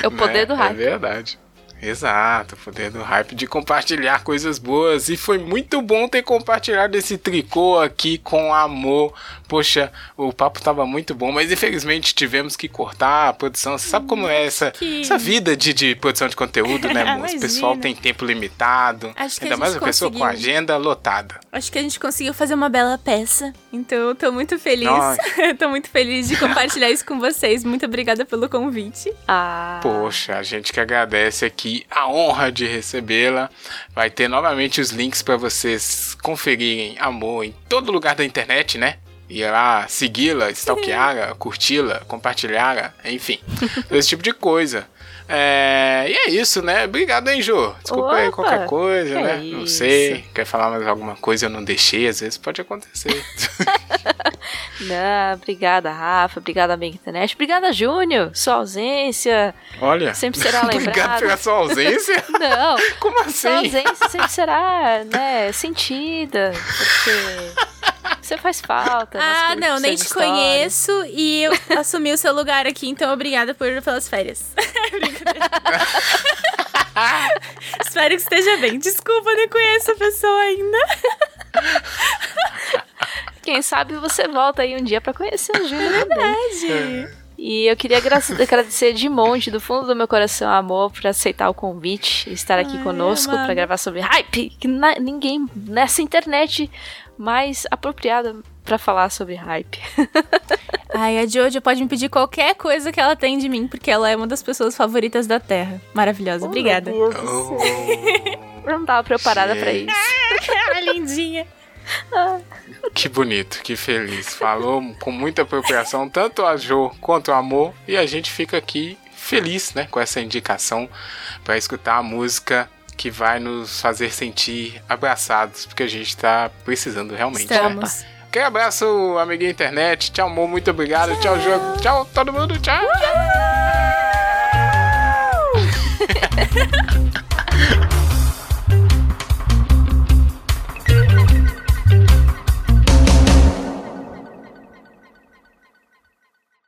É o poder né? do É hype. verdade. Exato, poder do hype de compartilhar coisas boas. E foi muito bom ter compartilhado esse tricô aqui com amor. Poxa, o papo tava muito bom, mas infelizmente tivemos que cortar a produção. Você sabe como é essa, Que- essa vida de, de produção de conteúdo, né? <laughs> O pessoal tem tempo limitado. Acho que a ainda mais uma pessoa com conseguiu. agenda lotada. Acho que a gente conseguiu fazer uma bela peça. Então eu tô muito feliz. <laughs> Tô muito feliz de compartilhar isso com vocês. Muito obrigada pelo convite. Ah, Poxa, a gente que agradece aqui a honra de recebê-la. Vai ter novamente os links para vocês conferirem amor em todo lugar da internet, né? Ir lá segui-la, stalkeá-la, <laughs> curti-la, compartilhar, enfim, esse tipo de coisa. É, e é isso, né? Obrigado, hein, Jô? Desculpa aí Opa, qualquer coisa, né? Não isso. sei. Quer falar mais alguma coisa? Eu não deixei, às vezes pode acontecer. <laughs> não, obrigada, Rafa. Obrigada, amiga internet. Obrigada, Júnior. Sua ausência Olha. sempre será <laughs> Obrigado lembrada. pela sua ausência. Não, Como assim? sua ausência sempre será, né, sentida. Porque você faz falta. Ah, não, nem te de conheço e eu <laughs> assumi o seu lugar aqui, então obrigada por, pelas férias. <laughs> <laughs> Espero que esteja bem. Desculpa, eu nem conheço a pessoa ainda. história. Quem sabe você volta aí um dia pra conhecer o Júnior também. E eu queria agra- agradecer de monte, do fundo do meu coração, amor, por aceitar o convite e estar aqui Ai, conosco pra gravar sobre hype. Que ninguém nessa internet mais apropriada pra falar sobre hype. <laughs> Ai, a Jojo pode me pedir qualquer coisa que ela tem de mim, porque ela é uma das pessoas favoritas da Terra. Maravilhosa, obrigada. Oh. Eu <laughs> não tava preparada pra Gente. isso. <laughs> Lindinha. Que bonito, que feliz. Falou com muita apropriação, tanto a Jo quanto o amor. E a gente fica aqui feliz, né, com essa indicação para escutar a música que vai nos fazer sentir abraçados, porque a gente tá precisando realmente, né? Estamos. Aquele abraço, amiguinha internet. Tchau, amor, muito obrigado. Tchau, Jo. Tchau, todo mundo. Tchau. <laughs>